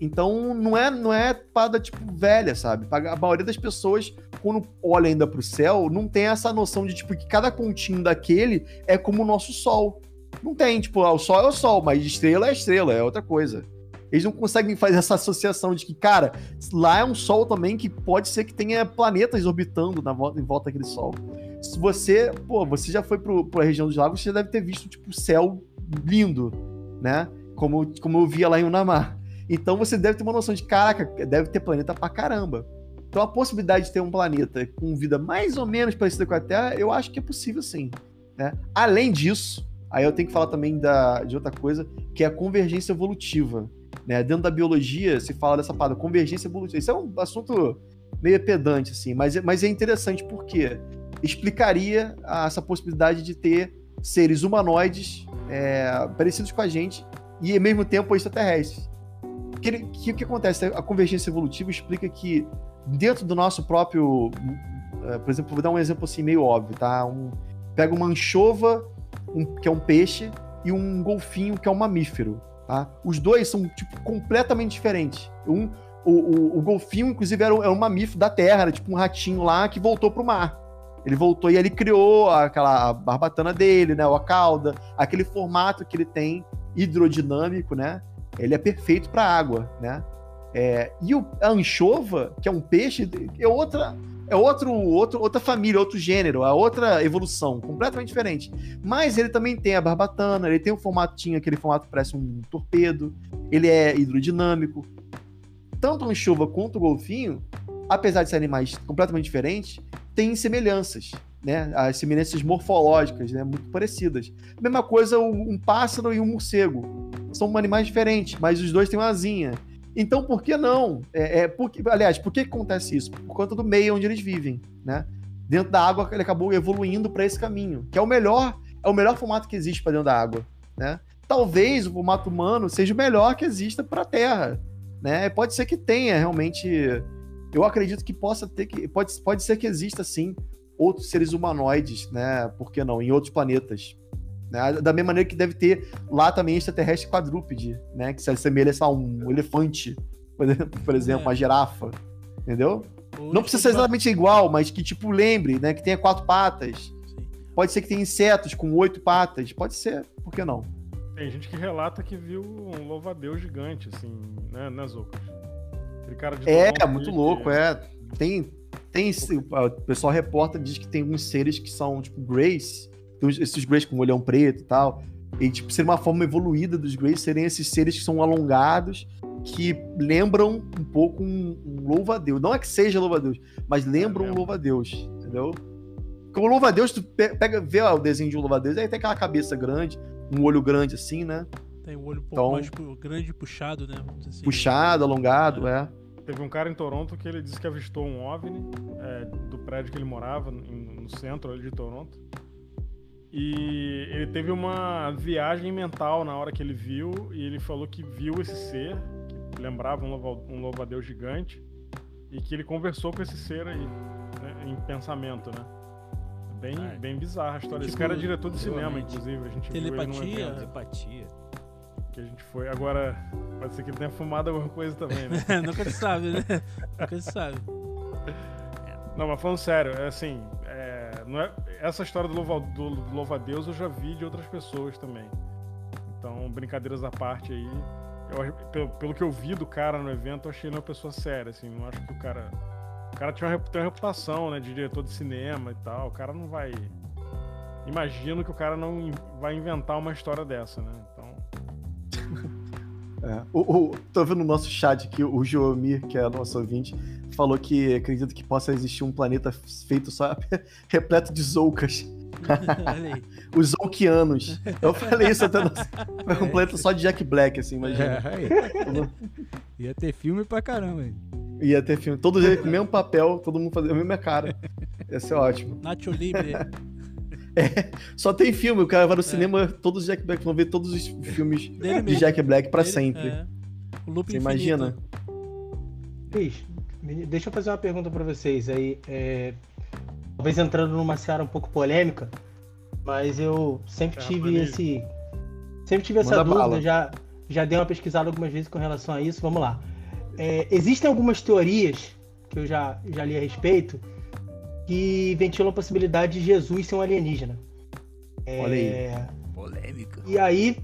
Então não é não é parada tipo velha, sabe? A maioria das pessoas quando olha ainda para o céu não tem essa noção de tipo que cada pontinho daquele é como o nosso sol. Não tem, tipo, ah, o sol é o sol, mas estrela é estrela, é outra coisa. Eles não conseguem fazer essa associação de que, cara, lá é um sol também que pode ser que tenha planetas orbitando na volta, em volta daquele sol. Se você, pô, você já foi para a região dos lagos, você deve ter visto, tipo, céu lindo, né? Como, como eu via lá em Unamar. Então você deve ter uma noção de, caraca, deve ter planeta pra caramba. Então a possibilidade de ter um planeta com vida mais ou menos parecida com a Terra, eu acho que é possível sim. Né? Além disso, aí eu tenho que falar também da, de outra coisa, que é a convergência evolutiva. Né? Dentro da biologia se fala dessa parada, convergência evolutiva. Isso é um assunto meio pedante, assim, mas, é, mas é interessante porque explicaria essa possibilidade de ter seres humanoides é, parecidos com a gente e ao mesmo tempo extraterrestres que, que, o que acontece? A convergência evolutiva explica que dentro do nosso próprio. Uh, por exemplo, vou dar um exemplo assim meio óbvio, tá? Um, pega uma anchova, um, que é um peixe, e um golfinho, que é um mamífero. Tá? Os dois são tipo, completamente diferentes. Um, o, o, o golfinho, inclusive, era, era um mamífero da terra, era tipo um ratinho lá que voltou para o mar. Ele voltou e ele criou aquela barbatana dele, né? A cauda, aquele formato que ele tem hidrodinâmico, né? Ele é perfeito para água, né? É, e o, a anchova, que é um peixe, é outra é outro, outro, outra família, outro gênero, é outra evolução, completamente diferente. Mas ele também tem a barbatana, ele tem um formatinho, aquele formato que parece um torpedo, ele é hidrodinâmico. Tanto a anchova quanto o golfinho, apesar de serem animais completamente diferentes, têm semelhanças, né? As semelhanças morfológicas, né? Muito parecidas. Mesma coisa um pássaro e um morcego são animais diferentes, mas os dois têm uma asinha. Então, por que não? É, é porque, aliás, por que acontece isso? Por conta do meio onde eles vivem, né? Dentro da água, ele acabou evoluindo para esse caminho, que é o melhor, é o melhor formato que existe para dentro da água, né? talvez o formato humano seja o melhor que exista para a Terra, né? Pode ser que tenha realmente, eu acredito que possa ter que pode, pode ser que exista sim outros seres humanoides, né? Por que não? Em outros planetas. Né? Da mesma maneira que deve ter lá também extraterrestre quadrúpede, né? Que se assemelha a um elefante, por exemplo, é. uma girafa. Entendeu? não precisa ser exatamente igual, mas que, tipo, lembre, né? Que tenha quatro patas. Sim. Pode ser que tenha insetos com oito patas. Pode ser, por que não? Tem gente que relata que viu um louva-a-Deus gigante, assim, né, nas ocas. é, muito louco, que... é. Tem, tem, o pessoal reporta, diz que tem alguns seres que são, tipo, Grace, esses Grace com olhão preto e tal, e, tipo, ser uma forma evoluída dos Grace serem esses seres que são alongados, que lembram um pouco um, um louva-a-Deus. Não é que seja louva-a-Deus, mas lembram é um louva-a-Deus, entendeu? Porque o louva-a-Deus, tu pega, vê ó, o desenho de um louva-a-Deus, aí tem aquela cabeça grande, um olho grande assim, né? Tem um olho um pouco então, mais grande e puxado, né? Assim. Puxado, alongado, é. é. Teve um cara em Toronto que ele disse que avistou um OVNI é, do prédio que ele morava, no, centro ali de Toronto. E ele teve uma viagem mental na hora que ele viu, e ele falou que viu esse ser, que lembrava um louva-a-Deus gigante, e que ele conversou com esse ser aí, né, em pensamento, né? Bem, bem bizarra a história. Tipo, esse cara é diretor de cinema, inclusive. A gente telepatia, viu ele telepatia. Que a gente foi. Agora, pode ser que ele tenha fumado alguma coisa também, né? Nunca se sabe, né? Nunca se sabe. Não, mas falando sério, é assim, é, não é, essa história do louva, do, do louva Deus eu já vi de outras pessoas também. Então, brincadeiras à parte aí. Eu, pelo, pelo que eu vi do cara no evento, eu achei ele uma pessoa séria, assim. Não acho que o cara o cara tinha uma, tem uma reputação, né, de diretor de cinema e tal. O cara não vai. Imagino que o cara não vai inventar uma história dessa, né? É, o, o, tô vendo no nosso chat aqui, o Joomir, que é nosso ouvinte, falou que acredita que possa existir um planeta feito só repleto de Zoukas. Os Zoukianos. Eu falei isso até no... Um planeta só de Jack Black, assim, imagina. É, Ia ter filme pra caramba, hein? Ia ter filme. Todos eles com o mesmo papel, todo mundo fazendo a mesma cara. Ia ser ótimo. Nacho Libre. É, só tem filme, o cara vai no é. cinema, todos os Jack Black, vão ver todos os filmes Dele de mesmo. Jack Black pra Dele, sempre. É. O loop Você imagina? Cris, deixa eu fazer uma pergunta pra vocês aí. É, talvez entrando numa seara um pouco polêmica, mas eu sempre é, tive esse. Sempre tive essa Manda dúvida, já, já dei uma pesquisada algumas vezes com relação a isso. Vamos lá. É, existem algumas teorias que eu já, já li a respeito que ventilam a possibilidade de Jesus ser um alienígena. É, Olha aí. Polêmica. E aí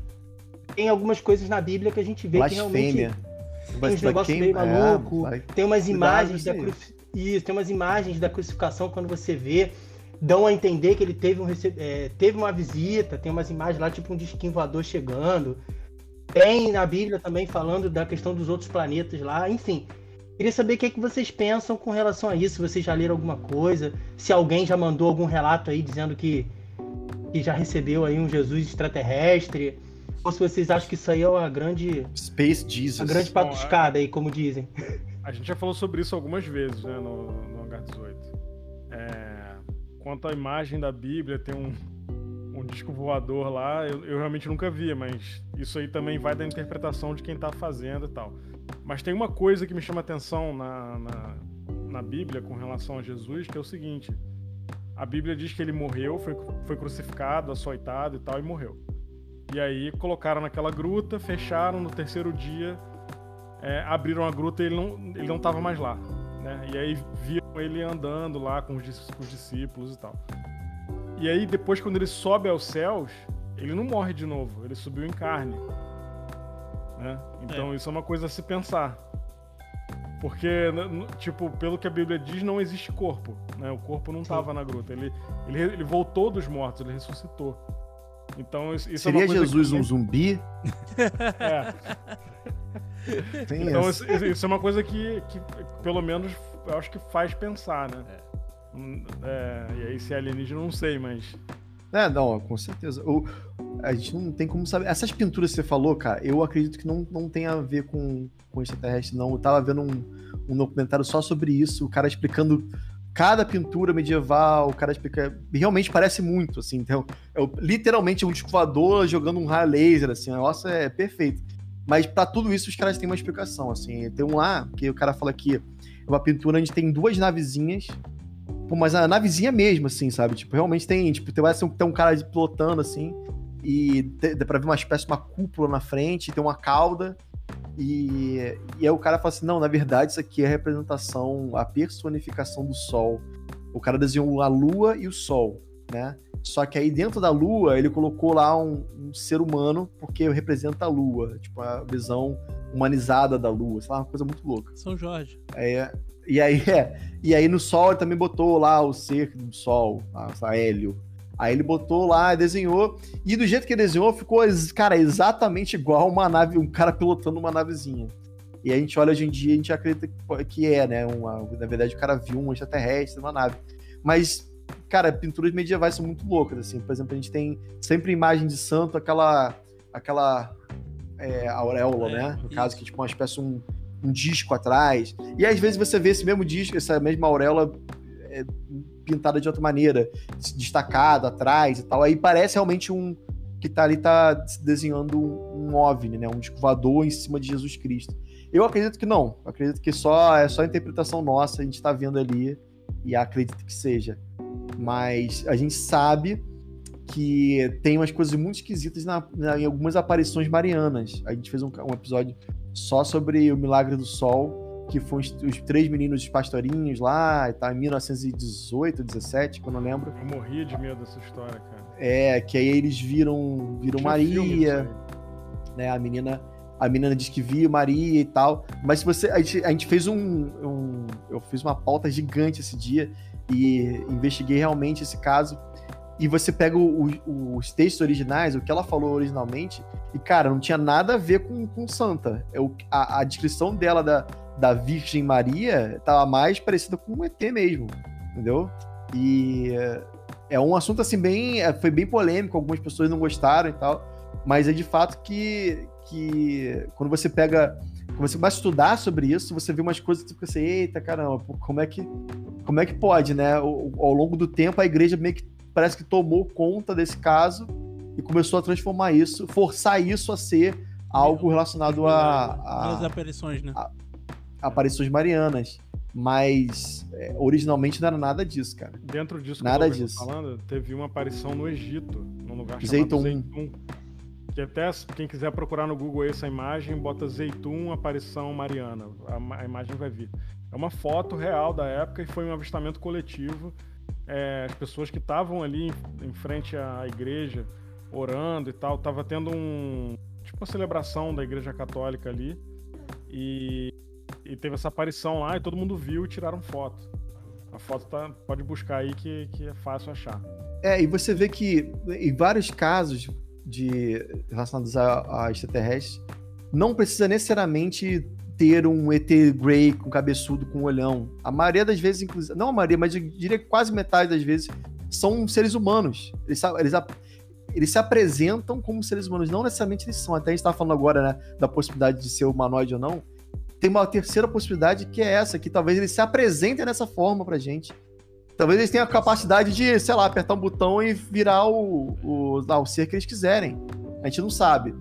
tem algumas coisas na Bíblia que a gente vê Blasfêmia. que realmente tem uns negócios meio maluco, é, tem umas imagens da cruz... Isso, tem umas imagens da crucificação quando você vê, dão a entender que ele teve, um é, teve uma visita, tem umas imagens lá, tipo um disquinho voador chegando. Tem na Bíblia também falando da questão dos outros planetas lá, enfim. Queria saber o que, é que vocês pensam com relação a isso, se vocês já leram alguma coisa, se alguém já mandou algum relato aí dizendo que, que já recebeu aí um Jesus extraterrestre, ou se vocês acham que isso aí é uma grande. Space Jesus. Uma grande patuscada aí, como dizem. A gente já falou sobre isso algumas vezes, né, no, no H18. É, quanto à imagem da Bíblia, tem um, um disco voador lá, eu, eu, realmente nunca vi, mas isso aí também vai da interpretação de quem está fazendo e tal. Mas tem uma coisa que me chama atenção na, na, na, Bíblia com relação a Jesus, que é o seguinte: a Bíblia diz que ele morreu, foi, foi crucificado, açoitado e tal, e morreu. E aí colocaram naquela gruta, fecharam no terceiro dia, é, abriram a gruta e ele não, ele não mais lá. Né? E aí viram ele andando lá com os, com os discípulos e tal. E aí, depois, quando ele sobe aos céus, ele não morre de novo, ele subiu em carne. Né? Então, é. isso é uma coisa a se pensar. Porque, tipo, pelo que a Bíblia diz, não existe corpo. Né? O corpo não estava na gruta. Ele, ele, ele voltou dos mortos, ele ressuscitou. Então, isso Seria é Jesus que... um zumbi? É. Tem então, isso, isso, é uma coisa que, que, pelo menos, eu acho que faz pensar, né? É. É, e aí se é alienígena, não sei, mas. É, não, com certeza. O, a gente não tem como saber. Essas pinturas que você falou, cara, eu acredito que não, não tem a ver com, com extraterrestre, não. Eu tava vendo um, um documentário só sobre isso, o cara explicando cada pintura medieval, o cara explica. Realmente parece muito, assim. Então, é literalmente um disco voador jogando um raio laser, assim. O negócio é perfeito. Mas para tudo isso, os caras têm uma explicação, assim. Tem um lá, que o cara fala que uma pintura onde tem duas navezinhas. Pô, mas a navezinha mesmo, assim, sabe? Tipo, realmente tem. Tipo, tem, tem um cara pilotando, assim. E dá pra ver uma espécie de uma cúpula na frente, tem uma cauda. E, e aí o cara fala assim: não, na verdade, isso aqui é a representação, a personificação do sol. O cara desenhou a lua e o sol, né? Só que aí dentro da lua ele colocou lá um, um ser humano, porque representa a lua, tipo, a visão humanizada da lua, sei lá, uma coisa muito louca. São Jorge. É, e aí, é, e aí no sol ele também botou lá o ser do sol, a, a Hélio, Aí ele botou lá, desenhou, e do jeito que ele desenhou, ficou, cara, exatamente igual uma nave, um cara pilotando uma navezinha. E a gente olha hoje em dia, a gente acredita que é, né? Uma, na verdade, o cara viu um extraterrestre numa nave. Mas, cara, pinturas medievais são muito loucas, assim. Por exemplo, a gente tem sempre imagem de santo, aquela aquela é, auréola, é, né? No isso. caso, que é tipo uma espécie um, um disco atrás. E às vezes você vê esse mesmo disco, essa mesma auréola é, pintada de outra maneira, destacado atrás e tal. Aí parece realmente um que tá ali tá desenhando um, um OVNI, né? Um disco voador em cima de Jesus Cristo. Eu acredito que não. Eu acredito que só é só interpretação nossa, a gente tá vendo ali e acredito que seja. Mas a gente sabe que tem umas coisas muito esquisitas na, na, em algumas aparições marianas. A gente fez um, um episódio só sobre o milagre do sol que foram os, os, três meninos pastorinhos lá, e tá, em 1918, 17, que eu não lembro. Eu morria de medo dessa história, cara. É, que aí eles viram, viram Maria, né, a menina... A menina diz que viu Maria e tal. Mas se você. A gente, a gente fez um, um. Eu fiz uma pauta gigante esse dia e investiguei realmente esse caso e você pega o, o, os textos originais, o que ela falou originalmente, e, cara, não tinha nada a ver com, com Santa. Eu, a, a descrição dela da, da Virgem Maria tava mais parecida com um ET mesmo, entendeu? E é um assunto assim bem, é, foi bem polêmico, algumas pessoas não gostaram e tal, mas é de fato que, que quando você pega, quando você a estudar sobre isso, você vê umas coisas que você fica assim, eita caramba, como é que, como é que pode, né? Ao, ao longo do tempo a igreja meio que parece que tomou conta desse caso e começou a transformar isso, forçar isso a ser algo relacionado a, a, as aparições, né? A, aparições marianas. Mas é, originalmente não era nada disso, cara. Dentro disso nada que disso. falando, teve uma aparição no Egito, num lugar chamado Zeitum. Que até quem quiser procurar no Google essa imagem, bota Zeitum aparição mariana. A, a imagem vai vir. É uma foto real da época e foi um avistamento coletivo. É, as pessoas que estavam ali em, em frente à igreja, orando e tal, tava tendo um tipo uma celebração da igreja católica ali. E e teve essa aparição lá e todo mundo viu e tiraram foto. A foto tá, pode buscar aí que, que é fácil achar. É, e você vê que em vários casos de relacionados a, a extraterrestres, não precisa necessariamente ter um ET Grey com cabeçudo, com olhão. A maioria das vezes, inclusive, não a maioria, mas eu diria que quase metade das vezes, são seres humanos. Eles, eles, eles se apresentam como seres humanos, não necessariamente eles são. Até a gente estava falando agora, né, da possibilidade de ser humanoide ou não tem uma terceira possibilidade que é essa, que talvez eles se apresentem dessa forma pra gente. Talvez eles tenham a capacidade de, sei lá, apertar um botão e virar o, o, o ser que eles quiserem. A gente não sabe.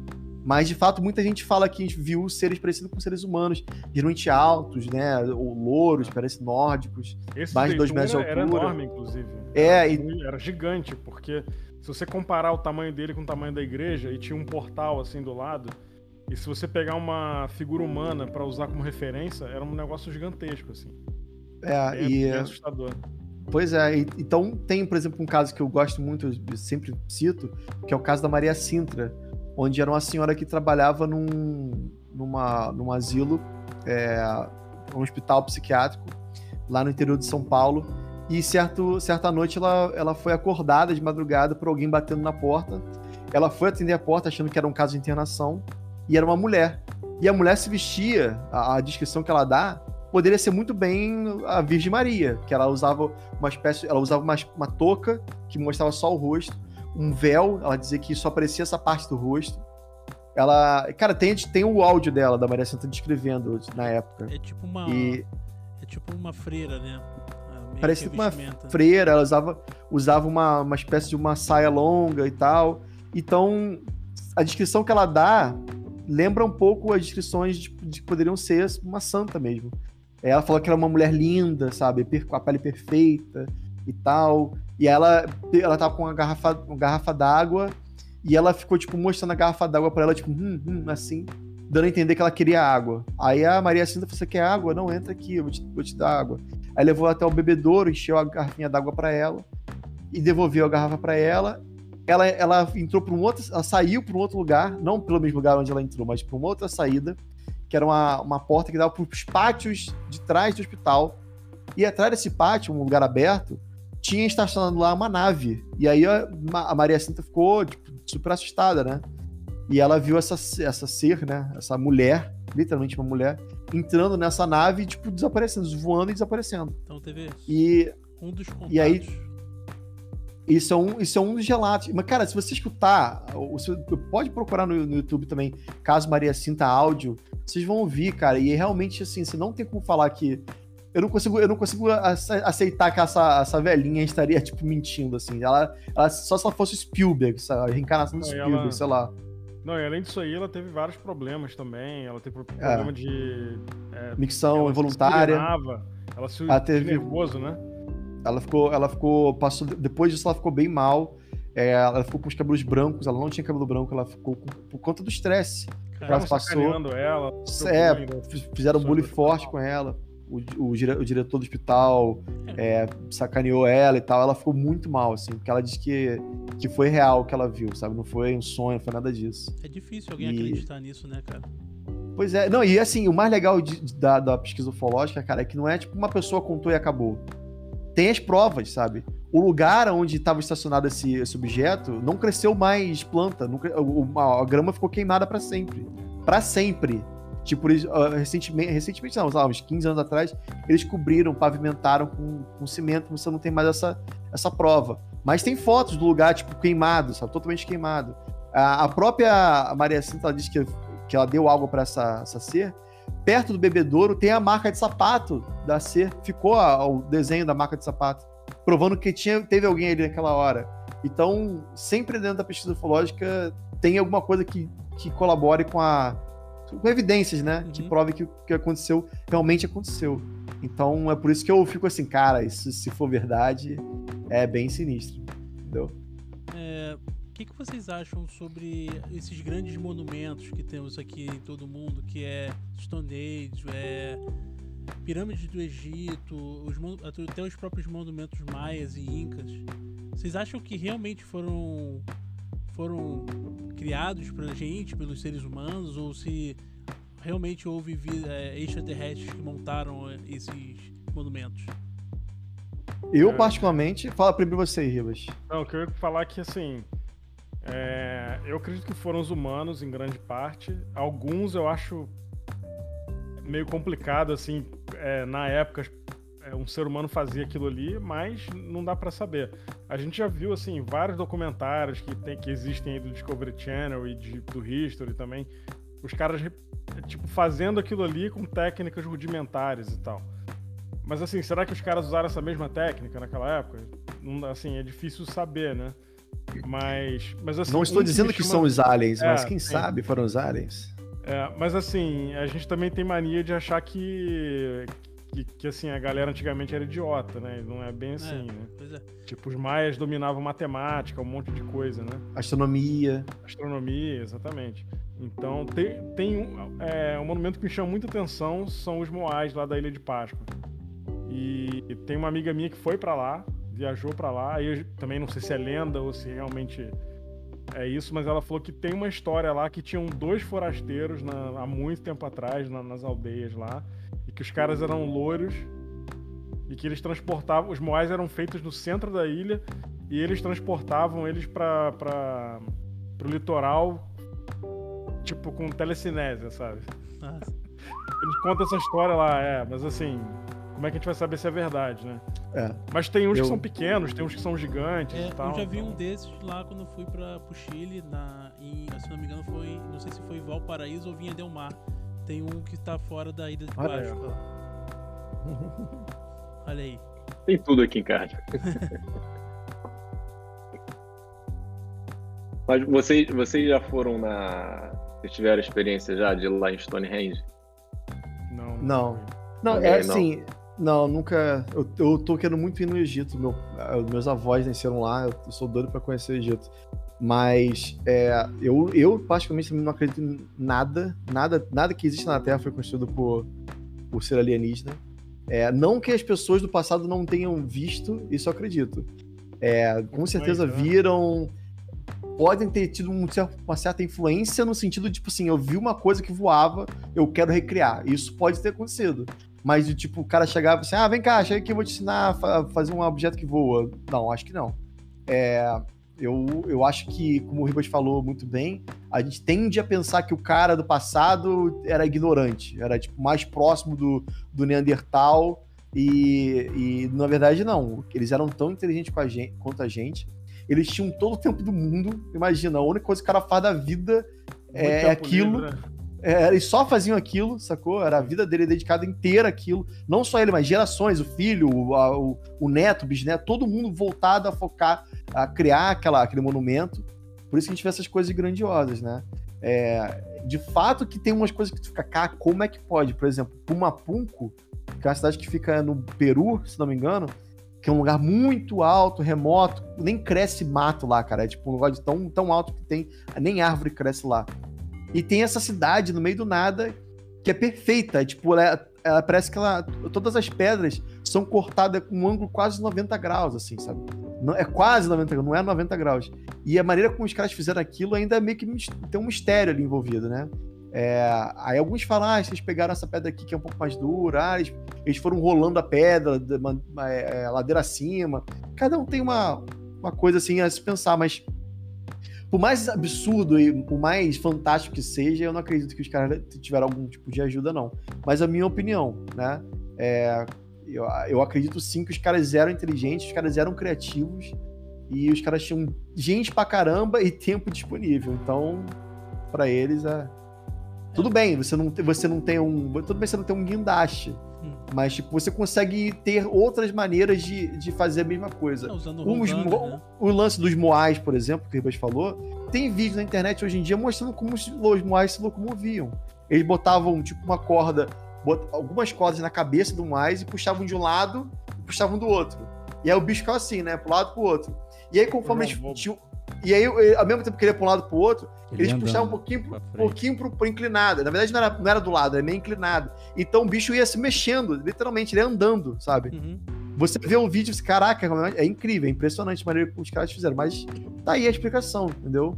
Mas, de fato, muita gente fala que viu seres parecidos com seres humanos, geralmente altos, né? Ou louros, parecem nórdicos, Esse mais de dois metros de altura. Era enorme, inclusive. É, era, e... era gigante, porque se você comparar o tamanho dele com o tamanho da igreja, e tinha um portal assim do lado, e se você pegar uma figura humana para usar como referência, era um negócio gigantesco, assim. É, bem, e. Bem assustador. Pois é, então tem, por exemplo, um caso que eu gosto muito, eu sempre cito, que é o caso da Maria Sintra, onde era uma senhora que trabalhava num, numa, num asilo, é, um hospital psiquiátrico, lá no interior de São Paulo, e certo, certa noite ela, ela foi acordada de madrugada por alguém batendo na porta. Ela foi atender a porta achando que era um caso de internação, e era uma mulher. E a mulher se vestia, a, a descrição que ela dá, poderia ser muito bem a Virgem Maria, que ela usava uma espécie, ela usava uma, uma touca que mostrava só o rosto, um véu, ela dizia que só aparecia essa parte do rosto. Ela, cara, tem, tem o áudio dela da Maria Santa descrevendo na época. É tipo uma e... é tipo uma freira, né? parecia uma freira, ela usava, usava uma, uma espécie de uma saia longa e tal. Então, a descrição que ela dá lembra um pouco as descrições de, de que poderiam ser uma santa mesmo. Ela falou que era uma mulher linda, sabe? Com a pele perfeita e tal. E ela, ela tava com uma garrafa, uma garrafa d'água e ela ficou, tipo, mostrando a garrafa d'água para ela, tipo, hum, hum, assim, dando a entender que ela queria água. Aí a Maria Cinta falou: Você quer água? Não, entra aqui, eu vou te, vou te dar água. Aí levou até o bebedouro, encheu a garrafinha d'água para ela e devolveu a garrafa para ela. Ela, ela entrou para um outro, ela saiu para um outro lugar, não pelo mesmo lugar onde ela entrou, mas para uma outra saída, que era uma, uma porta que dava para os pátios de trás do hospital. E atrás desse pátio, um lugar aberto, tinha estacionado lá uma nave. E aí a, Maria Cinta ficou tipo, super assustada, né? E ela viu essa, essa ser, né? Essa mulher, literalmente uma mulher, entrando nessa nave, tipo, desaparecendo, voando e desaparecendo. Então teve e, um dos contatos. E aí, isso é, um, isso é um dos relatos. Mas, cara, se você escutar, você pode procurar no, no, YouTube também, caso Maria Sinta áudio, vocês vão ouvir, cara. E realmente, assim, você não tem como falar que. Eu não consigo, eu não consigo aceitar que essa, essa velhinha estaria, tipo, mentindo, assim. Ela, ela só se ela fosse Spielberg, sabe? A reencarnação do Spielberg, ela... sei lá. Não, e além disso aí, ela teve vários problemas também. Ela teve problema é. de. É, Micção involuntária. ela se ela teve nervoso, né? Ela ficou, ela ficou, passou, depois disso ela ficou bem mal. É, ela ficou com os cabelos brancos, ela não tinha cabelo branco, ela ficou com, por conta do estresse. Ela passou. Ela, é, bullying, fizeram bullying forte com ela. O, o, o, diretor do hospital é, sacaneou ela e tal. Ela ficou muito mal, assim, porque ela disse que, que foi real o que ela viu, sabe? Não foi um sonho, não foi nada disso. É difícil alguém e... acreditar nisso, né, cara? Pois é, não, e assim, o mais legal de, de, da, da pesquisa ufológica, cara, é que não é tipo uma pessoa contou e acabou tem as provas, sabe? O lugar onde estava estacionado esse, esse objeto não cresceu mais planta, nunca, a, a grama ficou queimada para sempre. para sempre. Tipo, uh, recentemente, recentemente não, lá, uns 15 anos atrás, eles cobriram, pavimentaram com, com cimento, você não tem mais essa, essa prova. Mas tem fotos do lugar, tipo, queimado, sabe? Totalmente queimado. A, a própria Maria Cinta disse que, que ela deu algo para essa, essa ser, perto do bebedouro tem a marca de sapato da C. Ficou a, o desenho da marca de sapato, provando que tinha, teve alguém ali naquela hora. Então, sempre dentro da pesquisa ufológica tem alguma coisa que, que colabore com a com evidências, né? Uhum. Que prove que o que aconteceu realmente aconteceu. Então é por isso que eu fico assim, cara, isso se for verdade é bem sinistro, entendeu? É, que, que vocês acham sobre esses grandes monumentos que temos aqui em todo mundo, que é Stonehenge, é Pirâmides do Egito, os, até os próprios monumentos maias e incas. Vocês acham que realmente foram foram criados pra gente, pelos seres humanos, ou se realmente houve vida, é, extraterrestres que montaram é, esses monumentos? Eu, particularmente, fala primeiro você, Ribas. Não, eu queria falar que, assim, é, eu acredito que foram os humanos, em grande parte. Alguns eu acho meio complicado, assim, é, na época é, um ser humano fazia aquilo ali, mas não dá para saber. A gente já viu, assim, vários documentários que, tem, que existem aí do Discovery Channel e de, do History também, os caras, tipo, fazendo aquilo ali com técnicas rudimentares e tal. Mas, assim, será que os caras usaram essa mesma técnica naquela época? Não, assim, é difícil saber, né? Mas, mas assim, Não estou dizendo que, chama... são os aliens, é, mas quem sim. sabe foram os aliens. É, mas assim, a gente também tem mania de achar que, que, que, assim, a galera antigamente era idiota, né? Não é bem assim, é, né? É. Tipo, os maias dominavam matemática, um monte de coisa, né? Astronomia. Astronomia, exatamente. Então, tem, tem um, é, um monumento que me chama muita atenção, são os Moais lá da Ilha de Páscoa. E, e tem uma amiga minha que foi para lá, viajou para lá. Aí também não sei se é lenda ou se realmente é isso, mas ela falou que tem uma história lá que tinham dois forasteiros na, há muito tempo atrás na, nas aldeias lá e que os caras eram louros e que eles transportavam. Os moais eram feitos no centro da ilha e eles transportavam eles para pro litoral tipo com telecinésia, sabe? Nossa. Eles contam essa história lá, é, mas assim, como é que a gente vai saber se é verdade, né? É. Mas tem uns eu... que são pequenos, tem uns que são gigantes é, e tal. Eu já vi então... um desses lá quando fui para o Chile, na, em, se não me engano, foi. Não sei se foi Valparaíso ou Vinha Del Mar. Tem um que está fora da ilha de Páscoa. Olha aí. Tem tudo aqui em casa. Mas vocês, vocês já foram na. Vocês tiveram experiência já de ir lá em Stonehenge? Não. Não. Não, é assim. Não, nunca. Eu, eu tô querendo muito ir no Egito. Meu, meus avós nasceram lá, eu sou doido para conhecer o Egito. Mas é, eu, eu, particularmente, não acredito em nada, nada, nada que existe na Terra foi construído por, por ser alienígena. É, não que as pessoas do passado não tenham visto, isso eu acredito. É, com certeza né? viram, podem ter tido um, uma certa influência no sentido de, tipo assim, eu vi uma coisa que voava, eu quero recriar. Isso pode ter acontecido. Mas de tipo, o cara chegava assim, ah, vem cá, chega aqui, eu vou te ensinar a fazer um objeto que voa. Não, acho que não. É, eu, eu acho que, como o Ribas falou muito bem, a gente tende a pensar que o cara do passado era ignorante, era tipo mais próximo do, do Neandertal, e, e na verdade não. Eles eram tão inteligentes a gente, quanto a gente. Eles tinham todo o tempo do mundo. Imagina, a única coisa que o cara faz da vida é, é aquilo. Livre, né? É, eles só faziam aquilo, sacou? Era a vida dele dedicada inteira àquilo. Não só ele, mas gerações, o filho, o, a, o, o, neto, o bisneto, todo mundo voltado a focar, a criar aquela, aquele monumento. Por isso que a gente vê essas coisas grandiosas, né? É, de fato que tem umas coisas que tu fica, cá, como é que pode? Por exemplo, Pumapunco, que é uma cidade que fica no Peru, se não me engano, que é um lugar muito alto, remoto, nem cresce mato lá, cara. É tipo um lugar de tão, tão alto que tem, nem árvore cresce lá. E tem essa cidade no meio do nada que é perfeita. Tipo, ela, ela parece que ela, todas as pedras são cortadas com um ângulo quase 90 graus, assim, sabe? Não, é quase 90 graus, não é 90 graus. E a maneira como os caras fizeram aquilo ainda é meio que tem um mistério ali envolvido, né? É, aí alguns falam, ah, vocês pegaram essa pedra aqui que é um pouco mais dura, ah, eles, eles foram rolando a pedra, uma, é, é, ladeira acima. Cada um tem uma, uma coisa assim a se pensar, mas por mais absurdo e por mais fantástico que seja, eu não acredito que os caras tiveram algum tipo de ajuda, não. Mas a minha opinião, né? É, eu, eu acredito sim que os caras eram inteligentes, os caras eram criativos e os caras tinham gente pra caramba e tempo disponível. Então, para eles é. Tudo bem, você não, você não tem um. Tudo bem você não tem um guindaste. Hum. Mas, tipo, você consegue ter outras maneiras de, de fazer a mesma coisa. É, usando o, né? o lance dos Moais, por exemplo, que o Ribas falou, tem vídeo na internet hoje em dia mostrando como os, os Moais se locomoviam. Eles botavam, tipo, uma corda, bot, algumas cordas na cabeça do Moais e puxavam de um lado e puxavam do outro. E aí o bicho ficava assim, né? Pro lado pro outro. E aí, conforme eles tinham. E aí, ao mesmo tempo que ele ia para um lado para o outro, ele eles puxavam um pouquinho, pro, pouquinho pro, pro inclinado. Na verdade, não era, não era do lado, era meio inclinado. Então o bicho ia se mexendo, literalmente, ele ia andando, sabe? Uhum. Você vê o vídeo e caraca, é incrível, é impressionante a maneira que os caras fizeram. Mas tá aí a explicação, entendeu?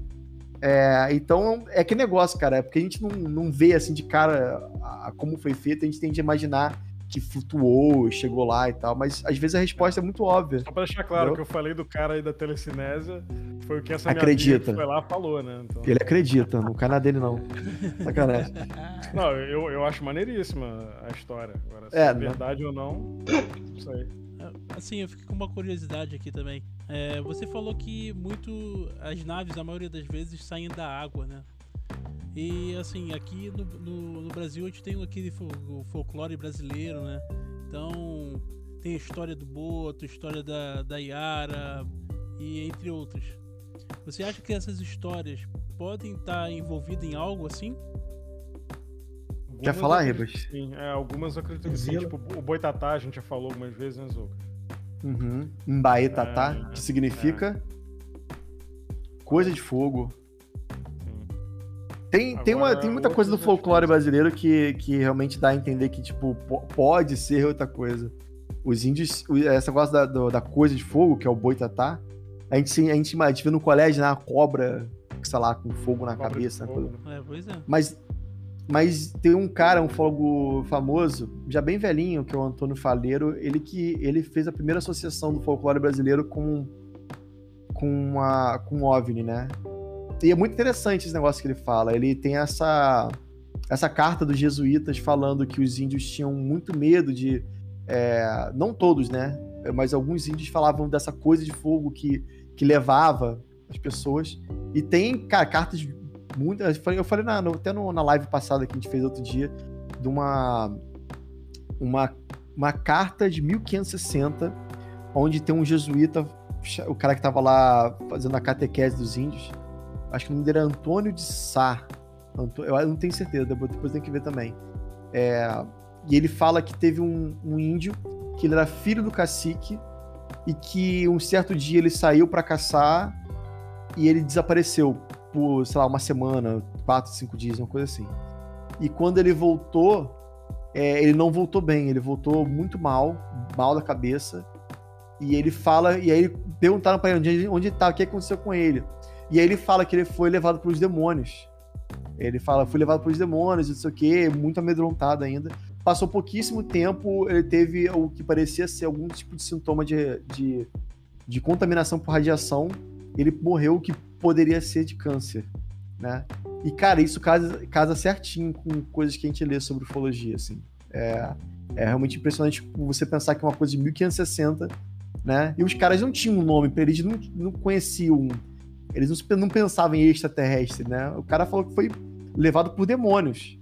É, então, é que negócio, cara. É porque a gente não, não vê assim de cara a, a como foi feito, a gente tem de imaginar que flutuou, chegou lá e tal, mas às vezes a resposta é muito óbvia. Só pra deixar claro, o que eu falei do cara aí da telecinésia foi o que essa acredita. minha foi lá falou, né? Então... Ele acredita, no canal dele não. Sacanagem. Não, eu, eu acho maneiríssima a história. Agora, se é, é verdade ou não, não sei. É, assim, eu fiquei com uma curiosidade aqui também. É, você falou que muito as naves, a maioria das vezes, saem da água, né? E assim, aqui no, no, no Brasil a gente tem aquele o folclore brasileiro, né? Então tem a história do Boto, a história da, da Yara e entre outras. Você acha que essas histórias podem estar envolvidas em algo assim? Quer falar, Ribas? Sim, é, algumas eu acredito que sim. Tipo, o Boitatá, a gente já falou algumas vezes, né, Zuka? Uhum. Mbaetatá, é, que significa é. coisa de fogo. Tem, tem, uma, tem muita coisa do folclore brasileiro que, que realmente dá a entender que, tipo, pode ser outra coisa. Os índios, essa coisa da, da coisa de fogo, que é o boitatá, a gente, a gente, a gente vê no colégio, né, a cobra, sei lá, com fogo na cobra cabeça. Fogo. Né? É, pois é. Mas, mas tem um cara, um fogo famoso, já bem velhinho, que é o Antônio Faleiro, ele que ele fez a primeira associação do folclore brasileiro com com uma com OVNI, né? E é muito interessante esse negócio que ele fala. Ele tem essa, essa carta dos jesuítas falando que os índios tinham muito medo de. É, não todos, né? Mas alguns índios falavam dessa coisa de fogo que, que levava as pessoas. E tem, cara, cartas muito. Eu falei, na, até no, na live passada que a gente fez outro dia, de uma, uma, uma carta de 1560 onde tem um jesuíta, o cara que tava lá fazendo a catequese dos índios. Acho que o nome dele era Antônio de Sá. Eu não tenho certeza, depois tem que ver também. É, e ele fala que teve um, um, índio que ele era filho do cacique e que um certo dia ele saiu para caçar e ele desapareceu por, sei lá, uma semana, quatro, cinco dias, uma coisa assim. E quando ele voltou, é, ele não voltou bem, ele voltou muito mal, mal da cabeça. E ele fala, e aí perguntaram para ele onde, onde ele tá, o que aconteceu com ele. E aí ele fala que ele foi levado pelos demônios. Ele fala, fui levado pelos demônios, não sei o quê, muito amedrontado ainda. Passou pouquíssimo tempo, ele teve o que parecia ser algum tipo de sintoma de, de, de contaminação por radiação. Ele morreu, que poderia ser de câncer, né? E, cara, isso casa, casa certinho com coisas que a gente lê sobre ufologia, assim. É, é realmente impressionante você pensar que é uma coisa de 1560, né? E os caras não tinham um nome, eles não, não conheciam, eles não, não pensavam em extraterrestre, né? O cara falou que foi levado por demônios.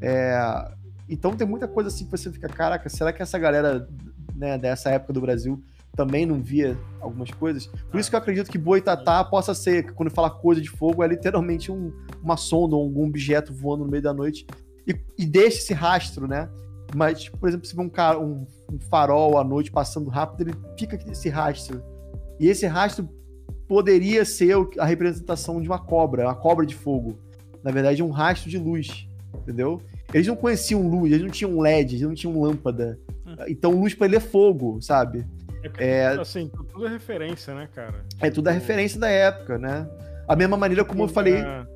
É, então tem muita coisa assim que você fica, caraca, será que essa galera né, dessa época do Brasil também não via algumas coisas? Por isso que eu acredito que Boitatá possa ser, quando fala coisa de fogo, é literalmente um, uma sonda ou algum objeto voando no meio da noite e, e deixa esse rastro, né? Mas, por exemplo, se vê um, cara, um, um farol à noite passando rápido, ele fica esse rastro. E esse rastro poderia ser a representação de uma cobra, uma cobra de fogo na verdade, é um rastro de luz, entendeu? Eles não conheciam luz, eles não tinham LED, eles não tinham lâmpada. Hum. Então, luz para ele é fogo, sabe? É, é, assim, tudo é referência, né, cara? É tudo é tipo, referência da época, né? A mesma maneira como eu falei. É...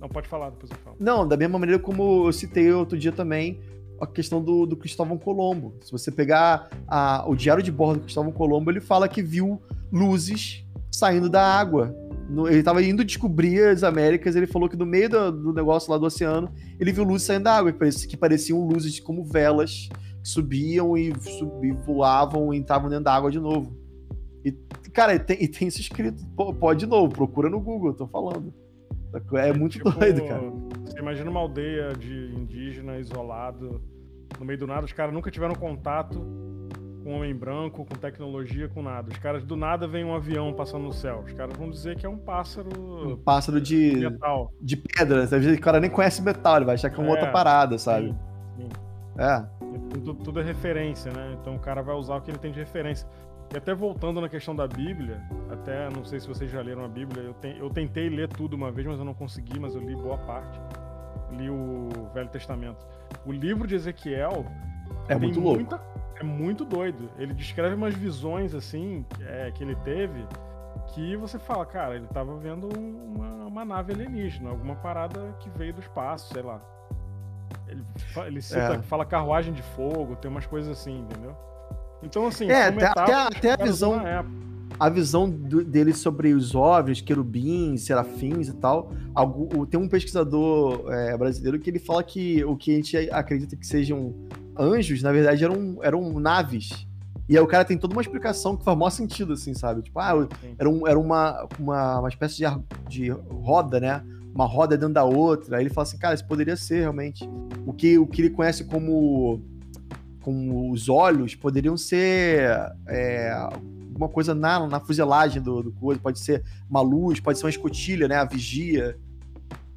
Não, pode falar, depois eu falo. Não, da mesma maneira como eu citei outro dia também a questão do, do Cristóvão Colombo. Se você pegar a, o diário de bordo do Cristóvão Colombo, ele fala que viu luzes saindo da água no, ele estava indo descobrir as Américas, ele falou que no meio do, do, negócio lá do oceano, ele viu luzes saindo da água, que pareciam luzes como velas que subiam e, subiam, voavam e entravam dentro da água de novo. E, cara, e tem, e tem isso escrito. pode de novo, procura no Google, tô falando. É, é muito tipo, doido, cara. Você imagina uma aldeia de indígena isolado, no meio do nada, os caras nunca tiveram contato com homem branco, com tecnologia, com nada. Os caras do nada vem um avião passando no céu. Os caras vão dizer que é um pássaro. Um pássaro de metal. De pedra. Às vezes o cara nem conhece metal, ele vai achar que é uma é, outra parada, sabe? Sim, sim. É. Tudo, tudo, é referência, né? Então o cara vai usar o que ele tem de referência. E até voltando na questão da Bíblia, até não sei se vocês já leram a Bíblia, eu, te, eu tentei ler tudo uma vez, mas eu não consegui, mas eu li boa parte. Li o Velho Testamento. O livro de Ezequiel é muito louco. Muita, é muito doido. Ele descreve umas visões assim é, que ele teve que você fala, cara, ele tava vendo uma, uma, nave alienígena, alguma parada que veio do espaço, sei lá. Ele, ele cita, é. fala carruagem de fogo, tem umas coisas assim, entendeu? Então, assim, é, até, até, até a visão. A visão do, dele sobre os OVNIs, querubins, serafins e tal. Tem um pesquisador é, brasileiro que ele fala que o que a gente acredita que sejam anjos, na verdade, eram, eram naves. E aí o cara tem toda uma explicação que faz maior sentido, assim, sabe? Tipo, ah, era, um, era uma, uma, uma espécie de, de roda, né? Uma roda dentro da outra. Aí ele fala assim, cara, isso poderia ser realmente. O que, o que ele conhece como, como os olhos poderiam ser é, uma coisa na, na fuselagem do, do coisa. Pode ser uma luz, pode ser uma escotilha, né? A vigia.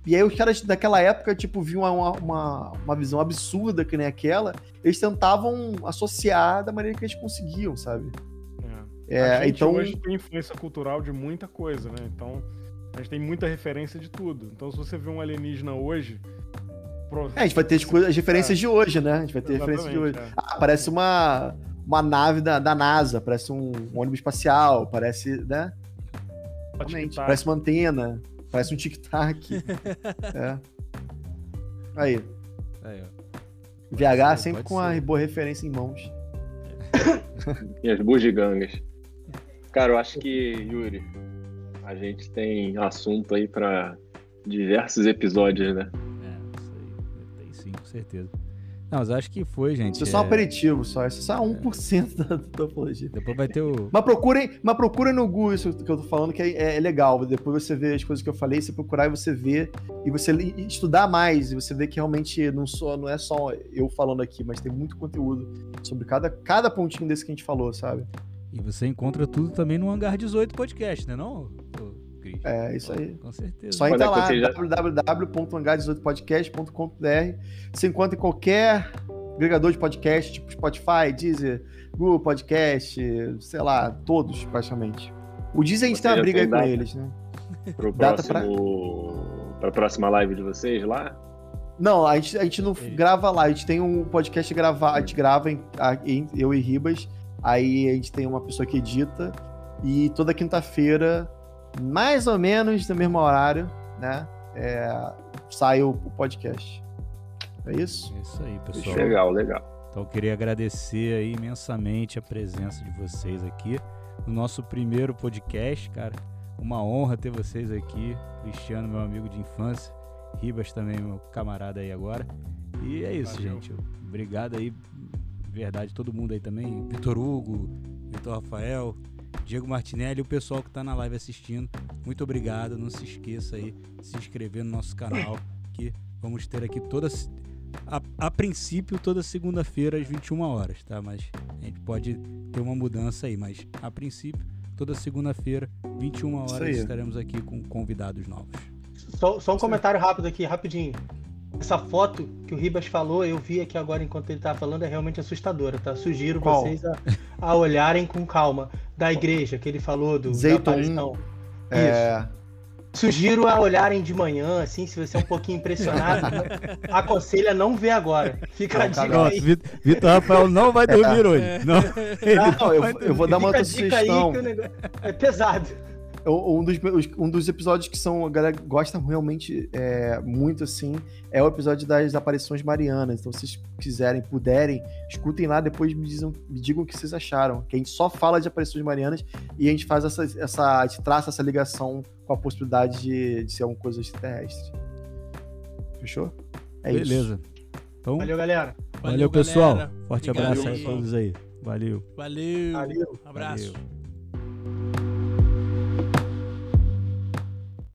E aí os caras daquela época, tipo, viam uma, uma, uma visão absurda que nem aquela, eles tentavam associar da maneira que eles conseguiam, sabe? É. é a gente então... hoje tem influência cultural de muita coisa, né? Então, a gente tem muita referência de tudo. Então, se você vê um alienígena hoje... É, a gente vai ter as, as referências é. de hoje, né? A gente vai ter referências de hoje. É. Ah, parece uma, uma nave da, da NASA, parece um, um ônibus espacial, parece, né? Parece uma antena. Parece um tic-tac. é. Aí. Aí VH sempre com ser. a boa referência em mãos. e as bugigangas. Cara, eu acho que, Yuri, a gente tem assunto aí para diversos episódios, né? É, isso aí. Tem sim, com certeza. Não, mas acho que foi, gente. Isso é só um aperitivo, só. Isso é só 1% é. da topologia. Depois vai ter o. Mas procurem, mas procurem no Google isso que eu tô falando, que é, é, legal. Depois você vê as coisas que eu falei, você procurar e você vê, e você estudar mais, e você vê que realmente não, só, não é só eu falando aqui, mas tem muito conteúdo sobre cada, cada pontinho desse que a gente falou, sabe? E você encontra tudo também no Hangar 18 Podcast, né não? É, isso aí. Com certeza. Só entrar lá, já... www.hangar18podcast.com.br Você encontra em qualquer agregador de podcast, tipo Spotify, Deezer, Google Podcast, sei lá, todos praticamente. O Deezer a gente tem uma briga tem com eles, né? Pro data próximo... pra... pra próxima live de vocês lá? Não, a gente, a gente não grava lá, a gente tem um podcast gravar, a gente grava em, em, eu e Ribas, aí a gente tem uma pessoa que edita, e toda quinta-feira, mais ou menos no mesmo horário, né? É, sai o, o podcast. É isso? É isso aí, pessoal. Legal, legal. Então eu queria agradecer aí imensamente a presença de vocês aqui no nosso primeiro podcast, cara. Uma honra ter vocês aqui. Cristiano, meu amigo de infância. Ribas também, meu camarada aí agora. E é isso, Valeu. gente. Obrigado aí, verdade, todo mundo aí também. Vitor Hugo, Vitor Rafael, Diego Martinelli e o pessoal que está na live assistindo. Muito obrigado. Não se esqueça aí de se inscrever no nosso canal, que vamos ter aqui toda a, a princípio toda segunda-feira às 21 horas, tá? Mas a gente pode ter uma mudança aí, mas a princípio toda segunda-feira, 21 horas, estaremos aqui com convidados novos. Só, só um comentário rápido aqui, rapidinho. Essa foto que o Ribas falou, eu vi aqui agora enquanto ele estava falando, é realmente assustadora, tá? Sugiro Qual? vocês a, a, olharem com calma. Da igreja que ele falou, do Zeiton. É... Isso. Sugiro a olharem de manhã, assim, se você é um pouquinho impressionado, aconselho a não ver agora. Fica a dica Nossa, aí. Vitor Rafael não vai dormir é. hoje. Não, não eu, eu, vou dar uma outra sugestão. É pesado um dos, um dos episódios que são, a galera gosta realmente é, muito assim é o episódio das aparições marianas. Então, se vocês quiserem, puderem, escutem lá, depois me, dizem, me digam o que vocês acharam. Que a gente só fala de aparições marianas e a gente faz essa, essa a gente traça essa ligação com a possibilidade de, de ser alguma coisa extraterrestre. Fechou? É Beleza. Isso. Então, valeu, galera. Valeu, valeu pessoal. Forte Obrigado, abraço a todos aí. Valeu. Valeu. Valeu. Abraço. Valeu.